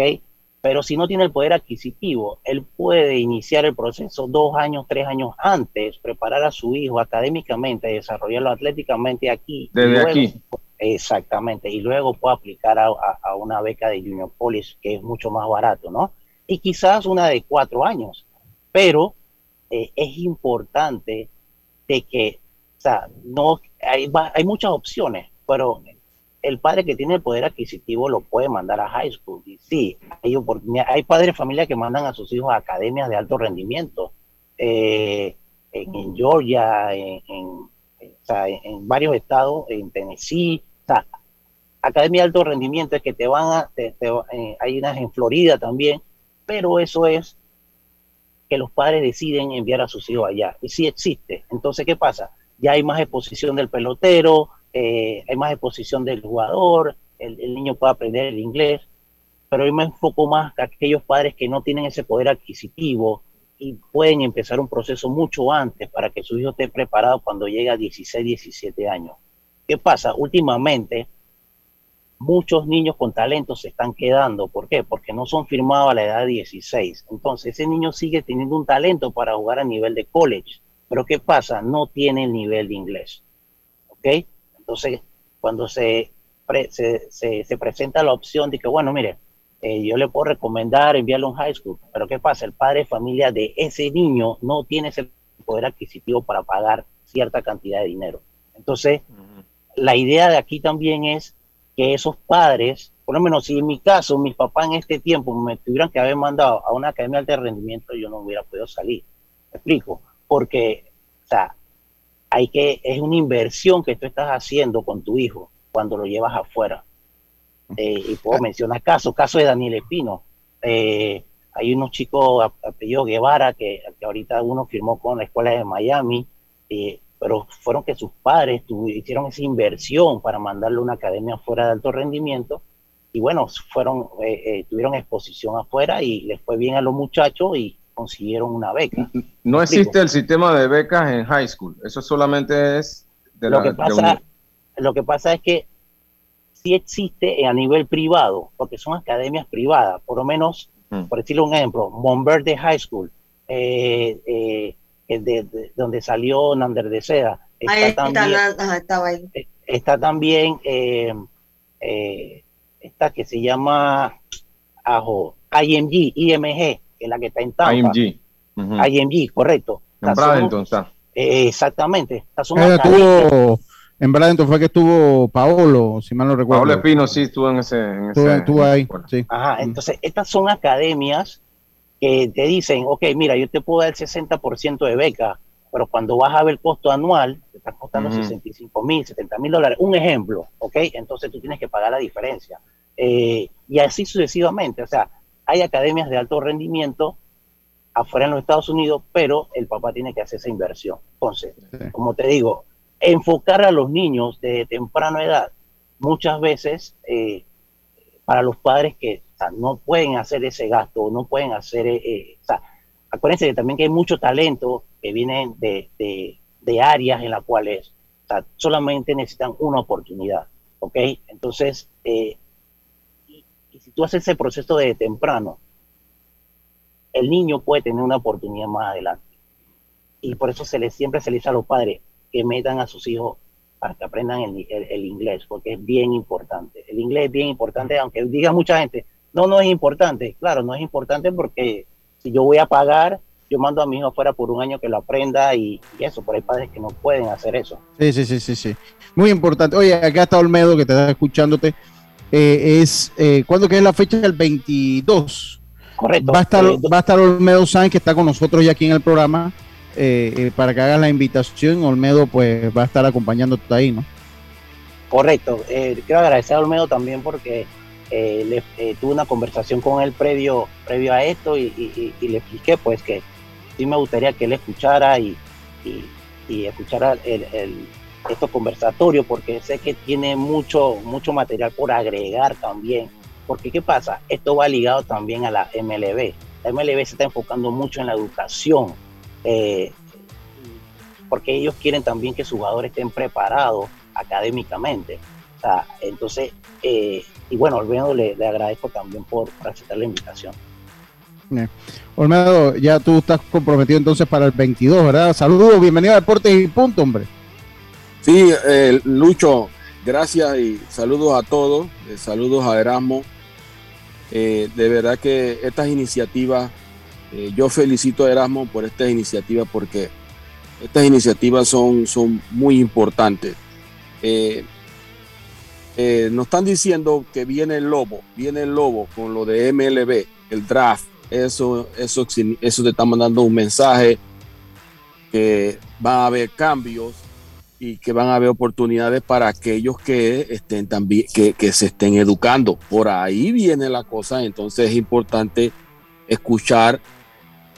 pero si no tiene el poder adquisitivo, él puede iniciar el proceso dos años, tres años antes, preparar a su hijo académicamente, desarrollarlo atléticamente aquí. Desde luego- aquí. Exactamente, y luego puede aplicar a, a- a una beca de Junior College que es mucho más barato, ¿no? Y quizás una de cuatro años, pero eh, es importante de que, o sea, no, hay, hay muchas opciones, pero el padre que tiene el poder adquisitivo lo puede mandar a high school. Y sí, hay, oportunidad- hay padres de familia que mandan a sus hijos a academias de alto rendimiento, eh, en, Georgia, en varios estados, en Tennessee, o sea, academia de alto rendimiento es que te van a, te- te- eh, hay unas en Florida también, pero eso es que los padres deciden enviar a sus hijos allá. Y sí existe. Entonces, ¿qué pasa? Ya hay más exposición del pelotero, eh, hay más exposición del jugador, el, niño puede aprender el inglés, pero me enfoco más a aquellos padres que no tienen ese poder adquisitivo y pueden empezar un proceso mucho antes para que su hijo esté preparado cuando llegue a 16, 17 años. ¿Qué pasa? Últimamente, muchos niños con talento se están quedando. ¿Por qué? Porque no son firmados a la edad de 16. Entonces, ese niño sigue teniendo un talento para jugar a nivel de college. Pero ¿qué pasa? No tiene el nivel de inglés. ¿Ok? Entonces, cuando se, pre- se, se- se presenta la opción de que, bueno, mire, eh, yo le puedo recomendar enviarlo a un high school, pero ¿qué pasa? El padre de familia de ese niño no tiene ese poder adquisitivo para pagar cierta cantidad de dinero. Entonces, la idea de aquí también es que esos padres, por lo menos si en mi caso, mis papás en este tiempo me tuvieran que haber mandado a una academia de rendimiento, yo no hubiera podido salir. ¿Me explico? Porque, o sea, hay que, es una inversión que tú estás haciendo con tu hijo cuando lo llevas afuera. Eh, y puedo mencionar casos, caso de Daniel Espino. Eh, hay unos chicos apellido Guevara que, que ahorita uno firmó con la escuela de Miami, eh, pero fueron que sus padres hicieron esa inversión para mandarle a una academia fuera de alto rendimiento y bueno, fueron, eh, eh, tuvieron exposición afuera y les fue bien a los muchachos y consiguieron una beca. No ¿Me existe el sistema de becas en high school. Eso solamente es de lo la que de pasa uni- lo que pasa es que sí existe a nivel privado porque son academias privadas por lo menos Mm. por decirle un ejemplo Monverde High School eh, eh, de, de- donde salió Nander de Seda está Ahí está, también ajá, estaba ahí. está también eh, eh, esta que se llama ajo, IMG IMG que es la que está en Tampa IMG. IMG correcto En Bradenton está. eh, exactamente estas son Eh, academias- estuvo, en Bradenton fue que estuvo Paolo, si mal no recuerdo. Pablo Espino sí estuvo en ese. En Estuvo, ese- estuvo ahí, sí. Ajá, entonces estas son academias que te dicen, ok, mira, yo te puedo dar el 60% de beca, pero cuando vas a ver el costo anual, te está costando Ujú. 65 mil, 70 mil dólares. Un ejemplo, ok, entonces tú tienes que pagar la diferencia. Eh, y así sucesivamente, o sea, hay academias de alto rendimiento afuera en los Estados Unidos, pero el papá tiene que hacer esa inversión. Entonces, como te digo, enfocar a los niños de temprana edad, muchas veces eh, para los padres que no pueden hacer ese gasto, no pueden hacer, eh, eh, o sea, acuérdense que también que hay mucho talento que vienen de, de, áreas en las cuales solamente necesitan una oportunidad, ¿ok? Entonces, y, si tú haces ese proceso de temprano, el niño puede tener una oportunidad más adelante. Y por eso se les, siempre se les dice a los padres que metan a sus hijos para que aprendan el, inglés, porque es bien importante. El inglés es bien importante, aunque diga mucha gente, no, no es importante. Claro, no es importante porque si yo voy a pagar, yo mando a mi hijo afuera por un año que lo aprenda y, eso, pero hay padres que no pueden hacer eso. Sí, sí, sí, sí, sí. Muy importante. Oye, acá está Olmedo que te está escuchándote. Eh, es, eh, ¿cuándo que es la fecha? El 22. Correcto. Va a estar, eh, va a estar Olmedo Sáenz, que está con nosotros ya aquí en el programa, eh, para que hagas la invitación. Olmedo, pues, va a estar acompañándote ahí, ¿no? Correcto. quiero agradecer a Olmedo también porque le, tuve una conversación con él previo, previo a esto y, le expliqué, pues, que sí me gustaría que él escuchara y, escuchara el, el estos conversatorios porque sé que tiene mucho, mucho material por agregar también porque ¿qué pasa? Esto va ligado también a la MLB. La MLB se está enfocando mucho en la educación, eh, porque ellos quieren también que sus jugadores estén preparados académicamente. Entonces, eh, y bueno, Olmedo le, agradezco también por, aceptar la invitación. Olmedo, ya tú estás comprometido entonces para el 22, ¿verdad? Saludos, bienvenido a Deportes y Punto, hombre. Sí, eh, Lucho, gracias y saludos a todos, saludos a Erasmo, eh, de verdad que estas iniciativas, eh, yo felicito a Erasmo por estas iniciativas porque estas iniciativas son, son muy importantes. Eh, nos están diciendo que viene el lobo, viene el lobo con lo de MLB, el draft. Eso, eso, eso te está mandando un mensaje que va a haber cambios y que van a haber oportunidades para aquellos que estén también, que, se estén educando. Por ahí viene la cosa, entonces es importante escuchar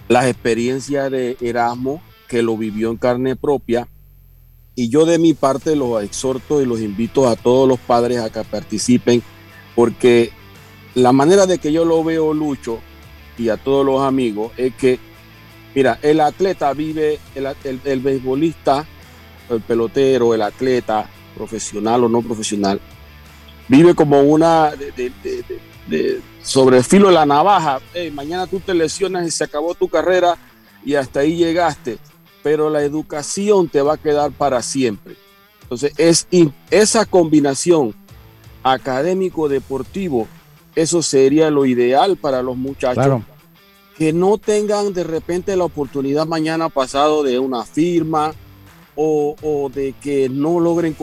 las experiencias de Erasmo, que lo vivió en carne propia. Y yo de mi parte los exhorto y los invito a todos los padres a que participen, porque la manera de que yo lo veo, Lucho, y a todos los amigos, es que, mira, el atleta vive, el, el, el beisbolista el pelotero, el atleta, profesional o no profesional, vive como una sobre el filo de la navaja. mañana tú te lesionas y se acabó tu carrera y hasta ahí llegaste, pero la educación te va a quedar para siempre. Entonces, es esa combinación académico-deportivo, eso sería lo ideal para los muchachos. Que no tengan de repente la oportunidad mañana pasado de una firma, o, de que no logren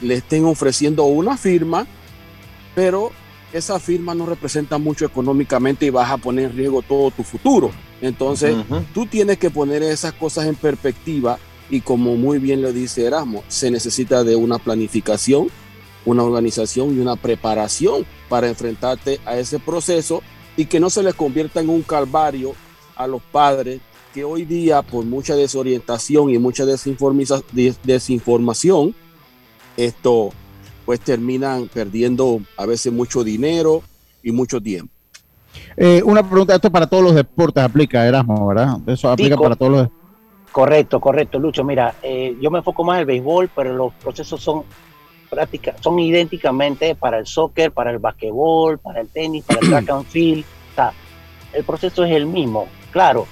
le estén ofreciendo una firma, pero esa firma no representa mucho económicamente y vas a poner en riesgo todo tu futuro. Entonces, tú tienes que poner esas cosas en perspectiva y como muy bien lo dice Erasmo, se necesita de una planificación, una organización y una preparación para enfrentarte a ese proceso y que no se les convierta en un calvario a los padres que hoy día, por mucha desorientación y mucha desinformación, esto pues terminan perdiendo a veces mucho dinero y mucho tiempo. Eh, una pregunta, esto para todos los deportes aplica, Erasmo, ¿verdad? Eso aplica para todos los Correcto, correcto, Lucho. Mira, eh, yo me enfoco más en el béisbol, pero los procesos son prácticas, son idénticamente para el soccer, para el basquetbol, para el tenis, para el track and field. O sea, el proceso es el mismo. Claro,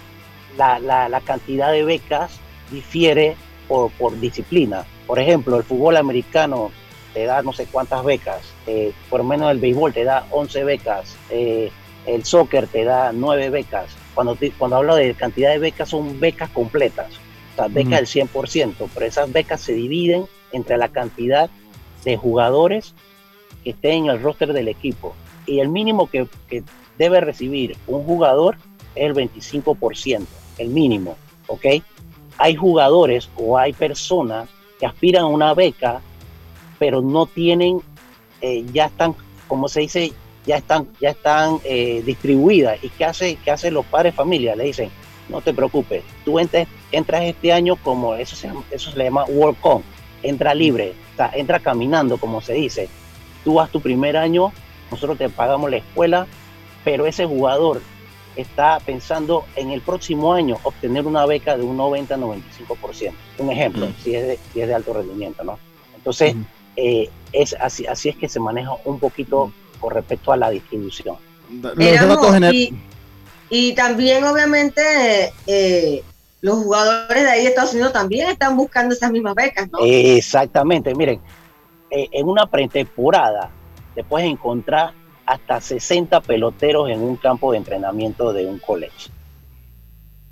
la, la, cantidad de becas difiere por, por, disciplina. Por ejemplo, el fútbol americano te da no sé cuántas becas, eh, por lo menos el béisbol te da 11 becas, eh, el soccer te da 9 becas. Cuando, cuando hablo de cantidad de becas son becas completas, o sea, becas del 100%, pero esas becas se dividen entre la cantidad de jugadores que estén en el roster del equipo. Y el mínimo que, que debe recibir un jugador es el 25% el mínimo, ¿ok? Hay jugadores o hay personas que aspiran a una beca, pero no tienen, eh, ya están, como se dice, ya están, ya están eh, distribuidas. ¿Y qué hace, qué hacen los padres familia? Le dicen, no te preocupes, tú entras, entras este año como eso se, eso se le llama World entra libre, o sea, entra caminando, como se dice. Tú vas tu primer año, nosotros te pagamos la escuela, pero ese jugador está pensando en el próximo año obtener una beca de un 90-95%. Un ejemplo, Mm. si, es de, si es de alto rendimiento, ¿no? Entonces, eh, es así, así es que se maneja un poquito con respecto a la distribución. Éramos- y, y también, obviamente, eh, los jugadores de ahí de Estados Unidos también están buscando esas mismas becas, ¿no? Exactamente, miren, eh, en una pretemporada te puedes encontrar hasta 60 peloteros en un campo de entrenamiento de un college.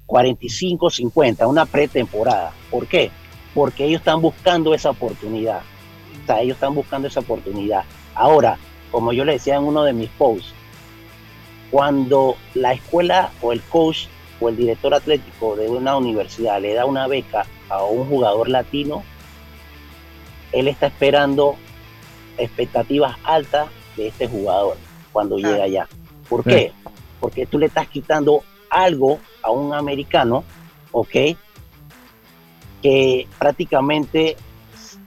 45, 50, una pretemporada. ¿Por qué? Porque ellos están buscando esa oportunidad. O sea, ellos están buscando esa oportunidad. Ahora, como yo le decía en uno de mis posts, cuando la escuela o el coach o el director atlético de una universidad le da una beca a un jugador latino, él está esperando expectativas altas de este jugador cuando llega allá. ¿Por Sí. qué? Porque tú le estás quitando algo a un americano, ¿ok? Que prácticamente,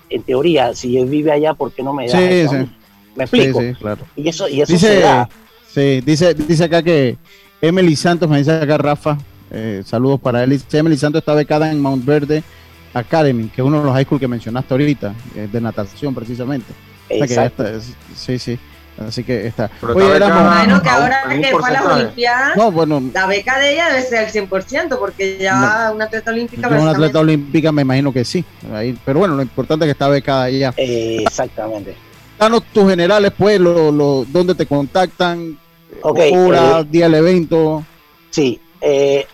en teoría, si él vive allá, ¿por qué no me da Sí, eso? sí. ¿Me explico? Sí, sí, claro. Y eso, y eso se Dice, da. sí, dice, dice acá que Emily Santos, me dice acá Rafa, eh, saludos para él. Emily Santos está becada en Mount Verde Academy, que es uno de los high school que mencionaste ahorita, eh, de natación precisamente. O sea que ya Exacto. está, es- sí, sí. Así que está. Pero Oye, Bueno, que ahora que fue a las Olimpiadas, No, bueno, la beca de ella debe ser el 100%, porque ya una atleta olímpica una atleta olímpica me imagino que sí. Ahí- pero bueno, lo importante es que está becada ella. exactamente. Danos tus generales, pues, lo, lo, dónde te contactan, Ok, hora, eh, día del evento. Sí, eh,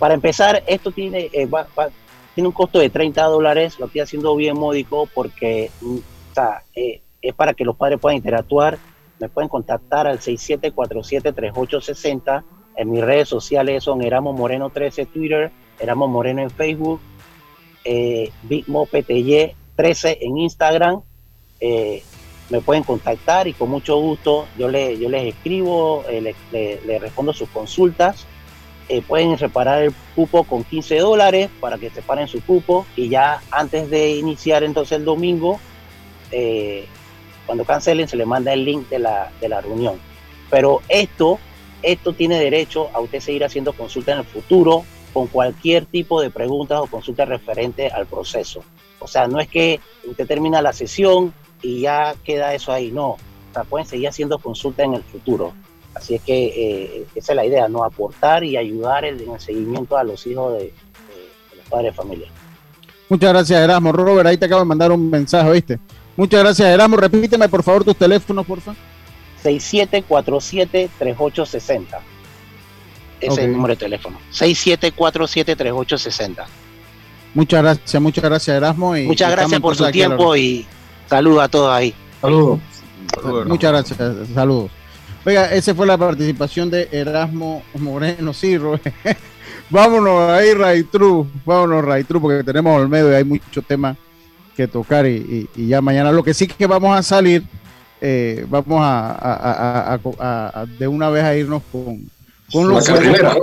para empezar, esto tiene, eh, va- va- tiene un costo de 30 dólares, lo estoy haciendo bien módico porque mm, o sea, es para que los padres puedan interactuar. Me pueden contactar al 6747-3860. En mis redes sociales son Eramo Moreno 13 Twitter, Eramo Moreno en Facebook, eh, Big Mo PTY 13 en Instagram. Eh, me pueden contactar y con mucho gusto yo, le, yo les escribo, eh, le, le- le respondo sus consultas. Eh, pueden reparar el cupo con 15 dólares para que separen su cupo y ya antes de iniciar entonces el domingo, eh, cuando cancelen se le manda el link de la, de la reunión. Pero esto, esto tiene derecho a usted seguir haciendo consultas en el futuro con cualquier tipo de preguntas o consultas referente al proceso. O sea, no es que usted termina la sesión y ya queda eso ahí, no. O sea, pueden seguir haciendo consultas en el futuro. Así es que eh, esa es la idea, ¿no? Aportar y ayudar en el seguimiento a los hijos de, de- de los padres de familia. Muchas gracias, Erasmo. Robert, ahí te acabo de mandar un mensaje, ¿viste? Muchas gracias, Erasmo. Repíteme, por favor, tus teléfonos, por favor. 6747-3860. Ese es el número de teléfono. 6747-3860. Muchas gracias, muchas gracias, Erasmo. y Muchas gracias por su tiempo y saludos a todos ahí. Saludos. Muchas gracias, saludos. Oiga, esa fue la participación de Erasmo Moreno, sí, Robert. Vámonos ahí, Ray True, vámonos, Ray True, porque tenemos Olmedo y hay mucho tema que tocar y, y- y ya mañana. Lo que sí que vamos a salir, eh, vamos a, a- a- a- a- a- de una vez a irnos con, con La los cartelera.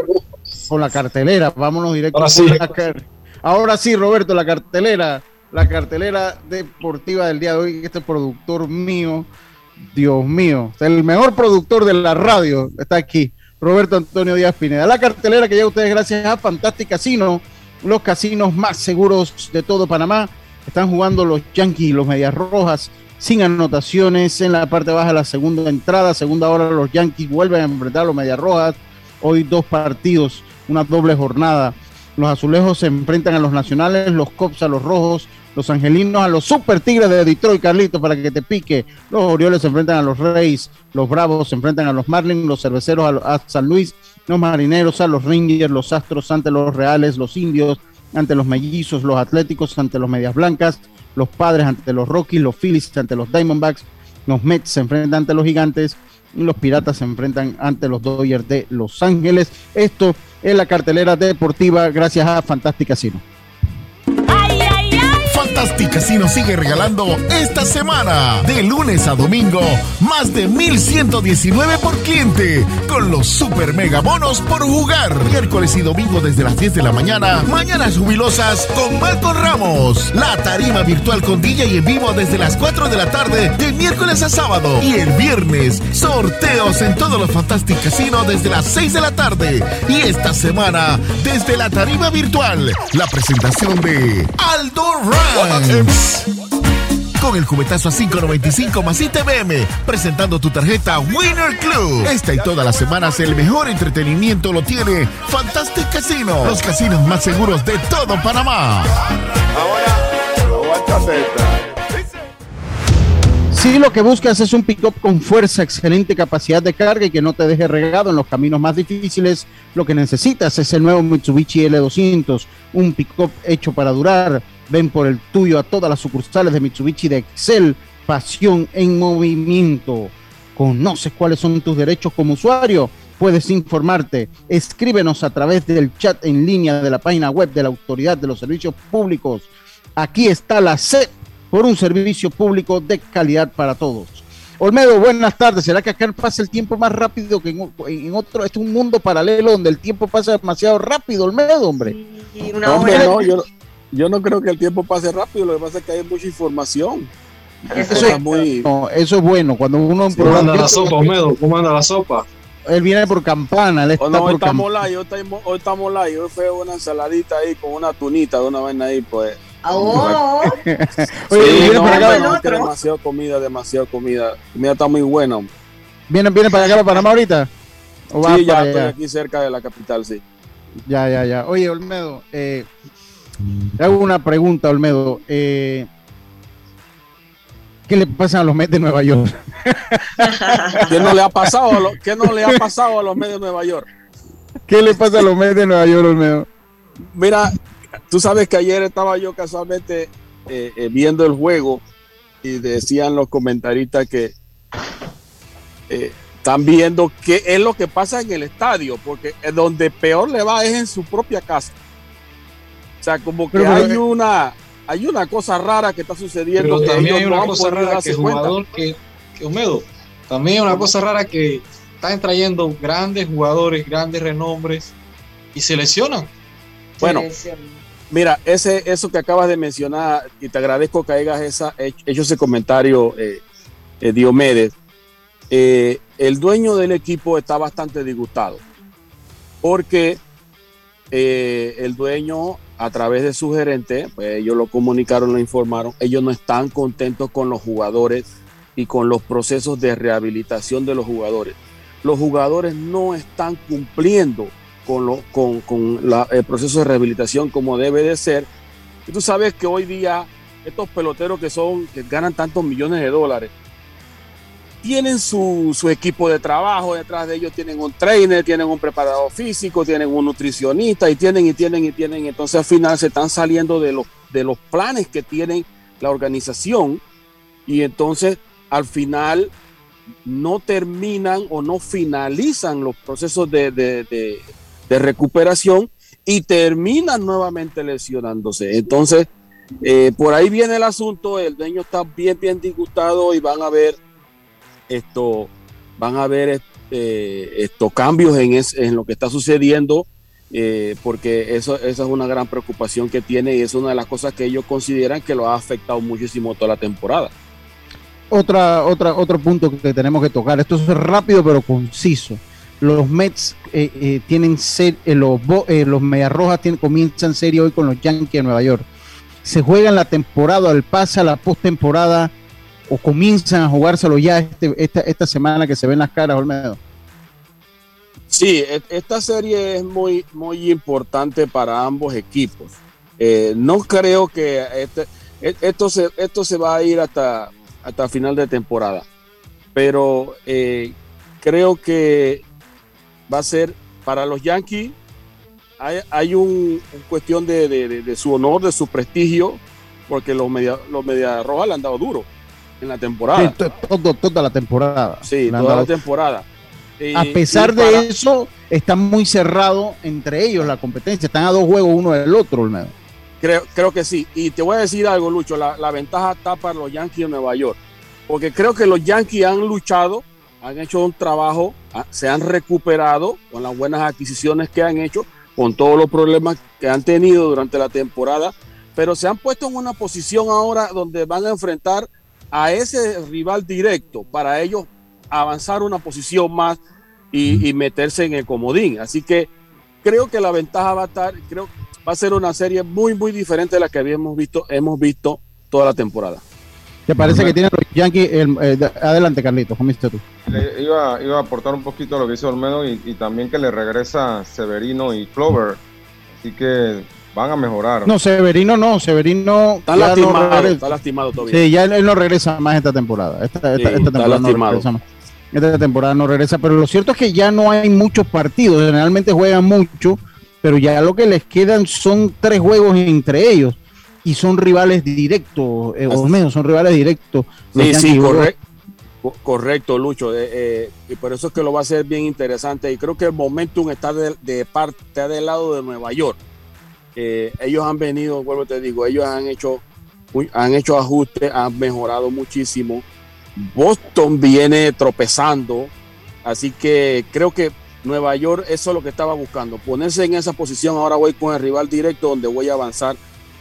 con la cartelera. Vámonos directo. Ahora con sí. la car- Ahora sí, Roberto, la cartelera, la cartelera deportiva del día de hoy. Este productor mío, Dios mío, el mejor productor de la radio está aquí, Roberto Antonio Díaz Pineda. La cartelera que llega ustedes gracias a Fantastic Casino, los casinos más seguros de todo Panamá. Están jugando los Yankees los Medias Rojas sin anotaciones en la parte baja de la segunda entrada. Segunda hora los Yankees vuelven a enfrentar a los Medias Rojas. Hoy dos partidos, una doble jornada. Los azulejos se enfrentan a los nacionales, los Cops a los rojos, los angelinos a los super tigres de Detroit, Carlitos, para que te pique. Los Orioles se enfrentan a los Reyes, los Bravos se enfrentan a los Marlins, los cerveceros a, a San Luis, los marineros a los Rangers, los Astros ante los Reales, los Indios ante los Mellizos, los Atléticos ante los Medias Blancas, los Padres ante los Rockies, los Phillies ante los Diamondbacks, los Mets se enfrentan ante los Gigantes los Piratas se enfrentan ante los Dodgers de Los Ángeles. Esto es la cartelera deportiva gracias a Fantastic Casino. Fantastic Casino sigue regalando esta semana, de lunes a domingo, más de 1119 por cliente, con los super mega bonos por jugar. Miércoles y domingo desde las 10 de la mañana, mañanas jubilosas con Malcolm Ramos. La tarima virtual con DJ y en vivo desde las 4 de la tarde, de miércoles a sábado. Y el viernes, sorteos en todos los Fantastic Casino desde las 6 de la tarde. Y esta semana, desde la tarima virtual, la presentación de Aldo Con el cubetazo a 5.95 más ITBM, presentando tu tarjeta Winner Club. Esta y todas las semanas el mejor entretenimiento lo tiene Fantastic Casino, los casinos más seguros de todo Panamá. Si lo que buscas es un pick-up con fuerza, excelente capacidad de carga y que no te deje regado en los caminos más difíciles, lo que necesitas es el nuevo Mitsubishi L200, un pick-up hecho para durar. Ven por el tuyo a todas las sucursales de Mitsubishi de Excel, pasión en movimiento. Conoces cuáles son tus derechos como usuario. Puedes informarte. Escríbenos a través del chat en línea de la página web de la Autoridad de los Servicios Públicos. Aquí está la C por un servicio público de calidad para todos. Olmedo, buenas tardes. ¿Será que acá pasa el tiempo más rápido que en, en otro? Este es un mundo paralelo donde el tiempo pasa demasiado rápido, Olmedo, hombre. No, hombre, no, yo, yo no creo que el tiempo pase rápido, lo que pasa es que hay mucha información. Eso es, muy... no, eso es bueno. Cuando uno. ¿Cómo anda la sopa, Olmedo? ¿Cómo anda la sopa? Él viene por campana. Él está Oh, no, hoy por campana. live, hoy estamos, hoy estamos live. Hoy fue una ensaladita ahí con una tunita de una vaina ahí, pues. Oh, Oye, Sí, viene no, para acá. no, que demasiado comida, demasiado comida. La comida está muy buena. ¿Viene, viene para acá, para Panamá ahorita? ¿O va Sí, ya estoy allá? aquí cerca de la capital, sí. Ya, ya, ya. Oye, Olmedo, eh, te hago una pregunta, Olmedo. Eh, ¿Qué le pasa a los Mets de Nueva York? ¿Qué no le ha pasado a, lo- qué no le ha pasado a los medios de Nueva York? ¿Qué le pasa a los Mets de Nueva York, Olmedo? Mira, tú sabes que ayer estaba yo casualmente eh, eh, viendo el juego y decían los comentaristas que eh, están viendo qué es lo que pasa en el estadio, porque donde peor le va es en su propia casa. O sea, como que Pero, pero, hay eh, una hay una cosa rara que está sucediendo. Pero también hay una cosa rara que el jugador que, que Humedo, también hay una cosa rara que están trayendo grandes jugadores, grandes renombres y se lesionan. Bueno, Mira, ese, eso que acabas de mencionar, y te agradezco que hayas esa, hecho ese comentario, eh, eh, Diomedes. eh, el dueño del equipo está bastante disgustado porque eh, el dueño, a través de su gerente, pues ellos lo comunicaron, lo informaron, ellos no están contentos con los jugadores y con los procesos de rehabilitación de los jugadores. Los jugadores no están cumpliendo con, lo, con, con el proceso de rehabilitación como debe de ser. Y tú sabes que hoy día estos peloteros que son que ganan tantos millones de dólares tienen su, su equipo de trabajo detrás de ellos tienen un trainer tienen un preparador físico tienen un nutricionista y tienen y tienen y tienen entonces al final se están saliendo de los de los planes que tienen la organización y entonces al final no terminan o no finalizan los procesos de, de- recuperación y terminan nuevamente lesionándose. Entonces, eh, por ahí viene el asunto, el dueño está bien, bien disgustado y van a ver esto, van a ver eh, estos cambios en, lo que está sucediendo, eh, porque eso, esa es una gran preocupación que tiene y es una de las cosas que ellos consideran que lo ha afectado muchísimo toda la temporada. Otra, otra, otro punto que tenemos que tocar. Esto es rápido pero conciso. Los Mets eh, eh, tienen ser, los, los Medias Rojas tienen, comienzan serie hoy con los Yankees de Nueva York. Se juegan la temporada, al pasa la postemporada o comienzan a jugárselo ya este- esta, esta semana que se ven las caras, Olmedo. Sí, e- esta serie es muy, muy importante para ambos equipos. Eh, no creo que este- e- esto, se, esto se va a ir hasta, hasta final de temporada, pero eh, creo que va a ser para los Yankees. Hay, hay un, cuestión de, de- su honor, de su prestigio, porque los media, los media rojas le han dado duro en la temporada. Sí, todo- toda la temporada. Sí, toda la temporada. Y- a pesar de para- eso, está muy cerrado entre ellos la competencia. Están a dos juegos uno del otro, Olmedo. Creo, creo que sí. Y te voy a decir algo, Lucho, la, la ventaja está para los Yankees de Nueva York. Porque creo que los Yankees han luchado, han hecho un trabajo, ah, se han recuperado con las buenas adquisiciones que han hecho, con todos los problemas que han tenido durante la temporada, pero se han puesto en una posición ahora donde van a enfrentar a ese rival directo para ellos avanzar una posición más y, y meterse en el comodín. Así que creo que la ventaja va a estar, creo va a ser una serie muy, muy diferente de la que habíamos visto, hemos visto toda la temporada. ¿Te parece que los Yankees? el- eh, de- adelante, Carlitos, comiste tú. Le iba, iba a aportar un poquito a lo que hizo Olmedo y, y también que le regresa Severino y Clover. Así que van a mejorar. No, Severino no, Severino. Está no lastimado, está lastimado todavía. Sí, ya él, él no regresa más esta temporada. Esta, esta- Sí, esta está temporada no lastimado. regresa más. Esta temporada no regresa, pero lo cierto es que ya no hay muchos partidos. Generalmente juegan mucho, pero ya lo que les quedan son tres juegos entre ellos y son rivales directos, eh, o menos son rivales directos. Sí, sí, correcto. Correcto, Lucho. eh, eh, y por eso es que lo va a ser bien interesante. Y creo que el momentum está de, de parte está del lado de Nueva York. Eh, ellos han venido, vuelvo te digo, ellos han hecho, han hecho ajustes, han mejorado muchísimo. Boston viene tropezando, así que creo que Nueva York eso es lo que estaba buscando, ponerse en esa posición. Ahora voy con el rival directo donde voy a avanzar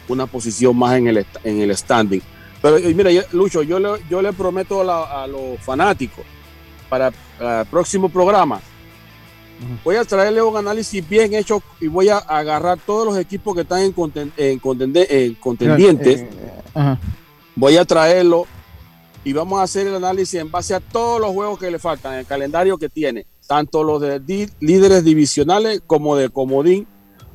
una posición más en el, en el standing. Pero mira, Lucho, yo le, yo le prometo a, a los fanáticos para el próximo programa. Voy a traerle un análisis bien hecho y voy a agarrar todos los equipos que están en, conten- en contende- en contendientes. Eh, ajá. Voy a traerlo y vamos a hacer el análisis en base a todos los juegos que le faltan, el calendario que tiene, tanto los de di- líderes divisionales como de comodín,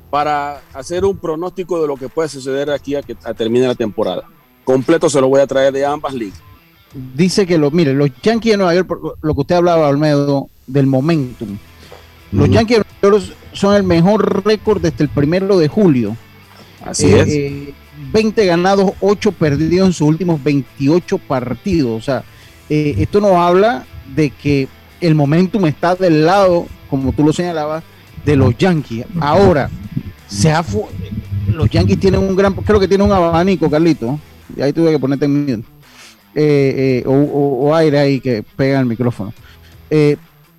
para hacer un pronóstico de lo que puede suceder aquí a que a termine la temporada. Completo se lo voy a traer de ambas ligas. dice que los, mire, los Yankees de Nueva York, por lo que usted hablaba, Olmedo, del momentum. Los. Yankees de Nueva York son el mejor récord desde el primero de julio. Así Eh, es. eh, 20 ganados, 8 perdidos en sus últimos 28 partidos. O sea, eh, esto nos habla de que el momentum está del lado, como tú lo señalabas, de los Yankees. Ahora, se ha los Yankees tienen un gran, creo que tienen un abanico, Carlito. Y ahí tuve que ponerte en mute. Eh, eh, o, o- o aire ahí que pega el micrófono. Eh,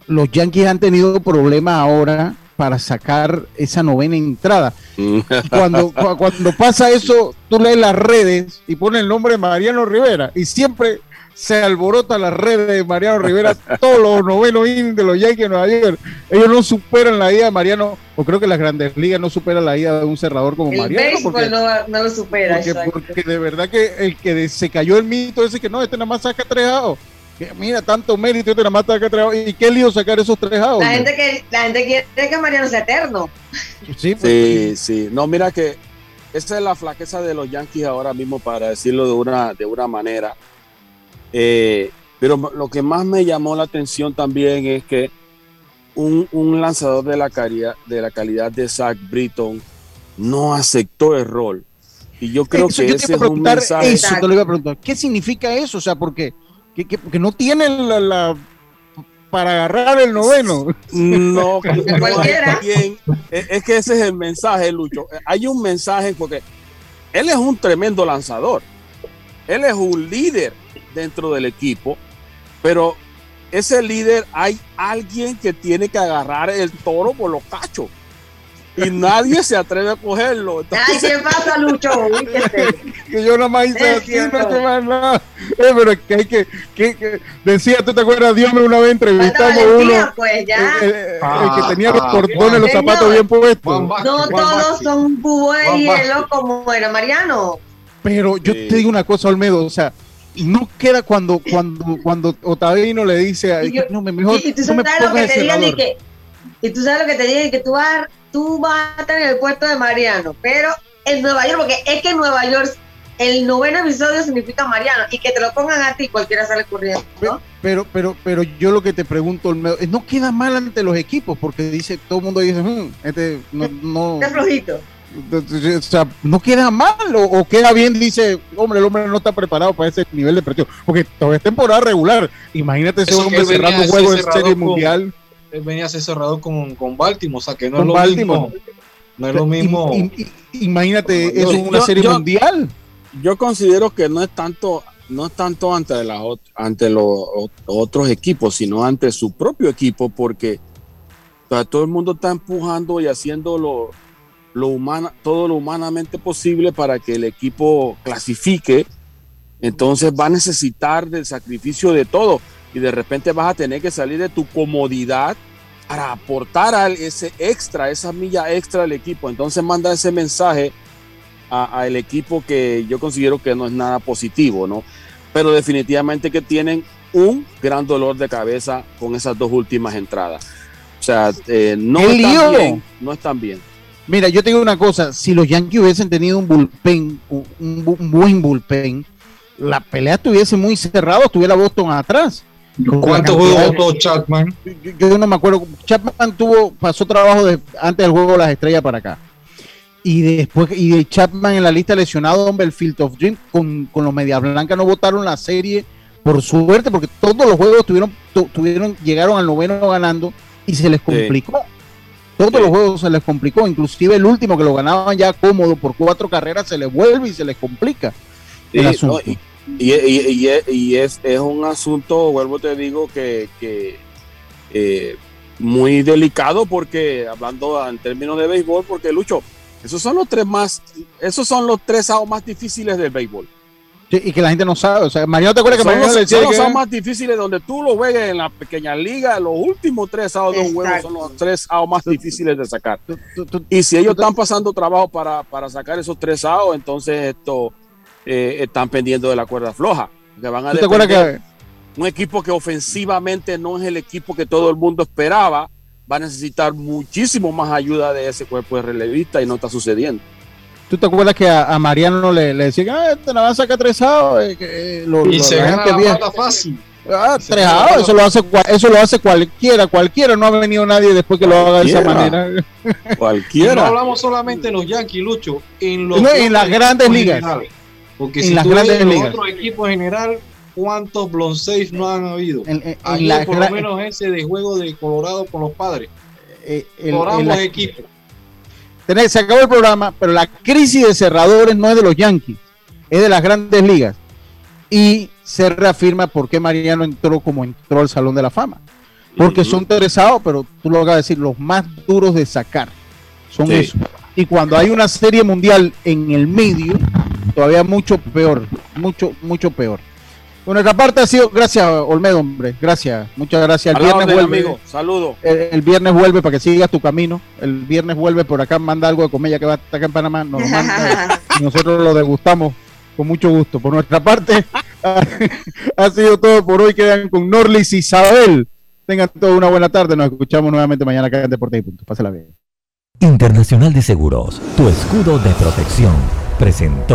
los Yankees han tenido problemas ahora para sacar esa novena entrada. Y cuando, cu- cuando pasa eso, tú lees las redes y pone el nombre de Mariano Rivera y siempre se alborota las redes de Mariano Rivera, todos los novenos de los Yankees de Nueva York. Ellos no superan la ida de Mariano, o creo que las grandes ligas no superan la ida de un cerrador como El Mariano. Porque, no, no lo supera. porque, porque de verdad que el que se cayó el mito ese que no, este nada más saca tres. Que Mira, tanto mérito, este nada más saca tres outs. ¿Y qué lío sacar esos tres outs? La gente, que, la gente quiere que Mariano sea eterno. Sí, Sí, sí. No, mira que esa es la flaqueza de los Yankees ahora mismo, para decirlo de una, de una manera. Eh, pero lo que más me llamó la atención también es que un, un lanzador de la, calidad, de la calidad de Zach Britton no aceptó el rol. Y yo creo Eso, que yo te ese iba a es un mensaje. eso, te lo iba a preguntar. ¿Qué significa eso? O sea, porque que, que- porque no tienen la, la- para agarrar el noveno. No, Cualquiera. es que ese es el mensaje, Lucho. Hay un mensaje porque él es un tremendo lanzador. Él es un líder dentro del equipo, pero ese líder hay alguien que tiene que agarrar el toro por los cachos. Y nadie se atreve a cogerlo. Ay, ¿qué pasa, Lucho? Que yo nada más hice así, no sé más nada. Eh, pero es que hay que, que, que- decía, ¿tú te acuerdas? Dios me una vez entrevistamos valentía, uno. pues el, ya. el- el que tenía los Ah, cordones, los zapatos bien puestos. No Juan todos son de Juan hielo como era Mariano. Pero yo Sí. te digo una cosa, Olmedo, o sea, no queda cuando cuando cuando Otavino le dice, a- Y yo- no, me- mejor y, y tú no me sabes lo pongas que te digan y que y tú sabes lo que te digan y que tú vas, tú vas a estar en el puesto de Mariano, pero en Nueva York, porque es que en Nueva York el noveno episodio significa Mariano y que te lo pongan a ti cualquiera sale corriendo, ¿no? Pero, pero, pero yo lo que te pregunto, no queda mal ante los equipos, porque dice, todo el mundo dice, "Hmm, este no, no, Está flojito. o sea, no queda mal, o, o queda bien, dice, hombre, el hombre no está preparado para ese nivel de presión, porque todavía es temporada regular. Imagínate ese Eso hombre cerrando ser juegos en serie con- mundial venía a ser cerrado con, con Baltimore, o sea que no con es lo Baltimore. mismo. No es lo mismo. imagínate, eso es una serie mundial. Yo considero que no es tanto, no es tanto ante, la, ante los otros equipos, sino ante su propio equipo, porque todo el mundo está empujando y haciendo lo, lo humana, todo lo humanamente posible para que el equipo clasifique. Entonces va a necesitar del sacrificio de todo y de repente vas a tener que salir de tu comodidad para aportar a ese extra, esa milla extra al equipo. Entonces manda ese mensaje al equipo que yo considero que no es nada positivo, ¿no? Pero definitivamente que tienen un gran dolor de cabeza con esas dos últimas entradas. O sea, eh, no, están bien, no están bien. Mira, yo te digo una cosa, si los Yankees hubiesen tenido un bullpen, un, buen bullpen, la pelea estuviese muy cerrada, estuviera Boston atrás. ¿Cuántos juegos votó Chapman? Yo, no me acuerdo. Chapman tuvo, pasó trabajo de, antes del juego de las estrellas para acá. Y después, y de Chapman en la lista lesionado, Don Field of Dream, con, con los Medias Blancas no votaron la serie por suerte, porque todos los juegos tuvieron, tuvieron, llegaron al noveno ganando y se les complicó. Todos los juegos se les complicó, inclusive el último que lo ganaban ya cómodo por cuatro carreras se les vuelve y se les complica el asunto. Y, es, es, un asunto, vuelvo te digo, que, eh, muy delicado porque, hablando en términos de béisbol, porque Lucho, esos son los tres más, esos son los tres outs más difíciles del béisbol. y que la gente no sabe. O sea, Mariano te acuerdas que Mariano decía son los outs más difíciles donde tú lo juegues en la pequeña liga. Los últimos tres outs de un juego son los tres outs más difíciles de sacar. y si ellos están pasando trabajo para, para sacar esos tres outs, entonces esto eh, están pendiendo de la cuerda floja. Que van a que un equipo que ofensivamente no es el equipo que todo el mundo esperaba, va a necesitar muchísimo más ayuda de ese cuerpo de relevista y no está sucediendo. ¿Tú te acuerdas que a, Mariano le, le decían, ah, te la van a sacar tres eh, eh, y se gana la fácil. Ah, tres eso lo hace eso lo hace cualquiera, cualquiera, no ha venido nadie después que lo haga de esa manera. Cualquiera. no hablamos solamente en los Yankees, Lucho, en los en las grandes ligas. Porque en si las tú grandes ves ligas. otro equipo general, ¿cuántos blown no han habido? En, por lo menos ese de juego de Colorado con los padres. Eh, el, por ambos equipos. Se acabó el programa, pero la crisis de cerradores no es de los Yankees, es de las grandes ligas. Y se reafirma por qué Mariano entró como entró al Salón de la Fama. Porque son interesados, pero tú lo vas a decir, los más duros de sacar son esos. Y cuando hay una serie mundial en el medio, todavía mucho peor, mucho, mucho peor. Por nuestra parte ha sido, gracias Olmedo, hombre, gracias, muchas gracias. El viernes vuelve, amigo. saludo. El, viernes vuelve para que sigas tu camino. El viernes vuelve por acá, manda algo de comedia que va a estar acá en Panamá, nos lo manda y nosotros lo degustamos con mucho gusto. Por nuestra parte, ha, sido todo por hoy. Quedan con Norlis y Isabel. Tengan toda una buena tarde. Nos escuchamos nuevamente mañana acá en Deportes y Punto. Pásala bien. Internacional de Seguros, tu escudo de protección, presentó.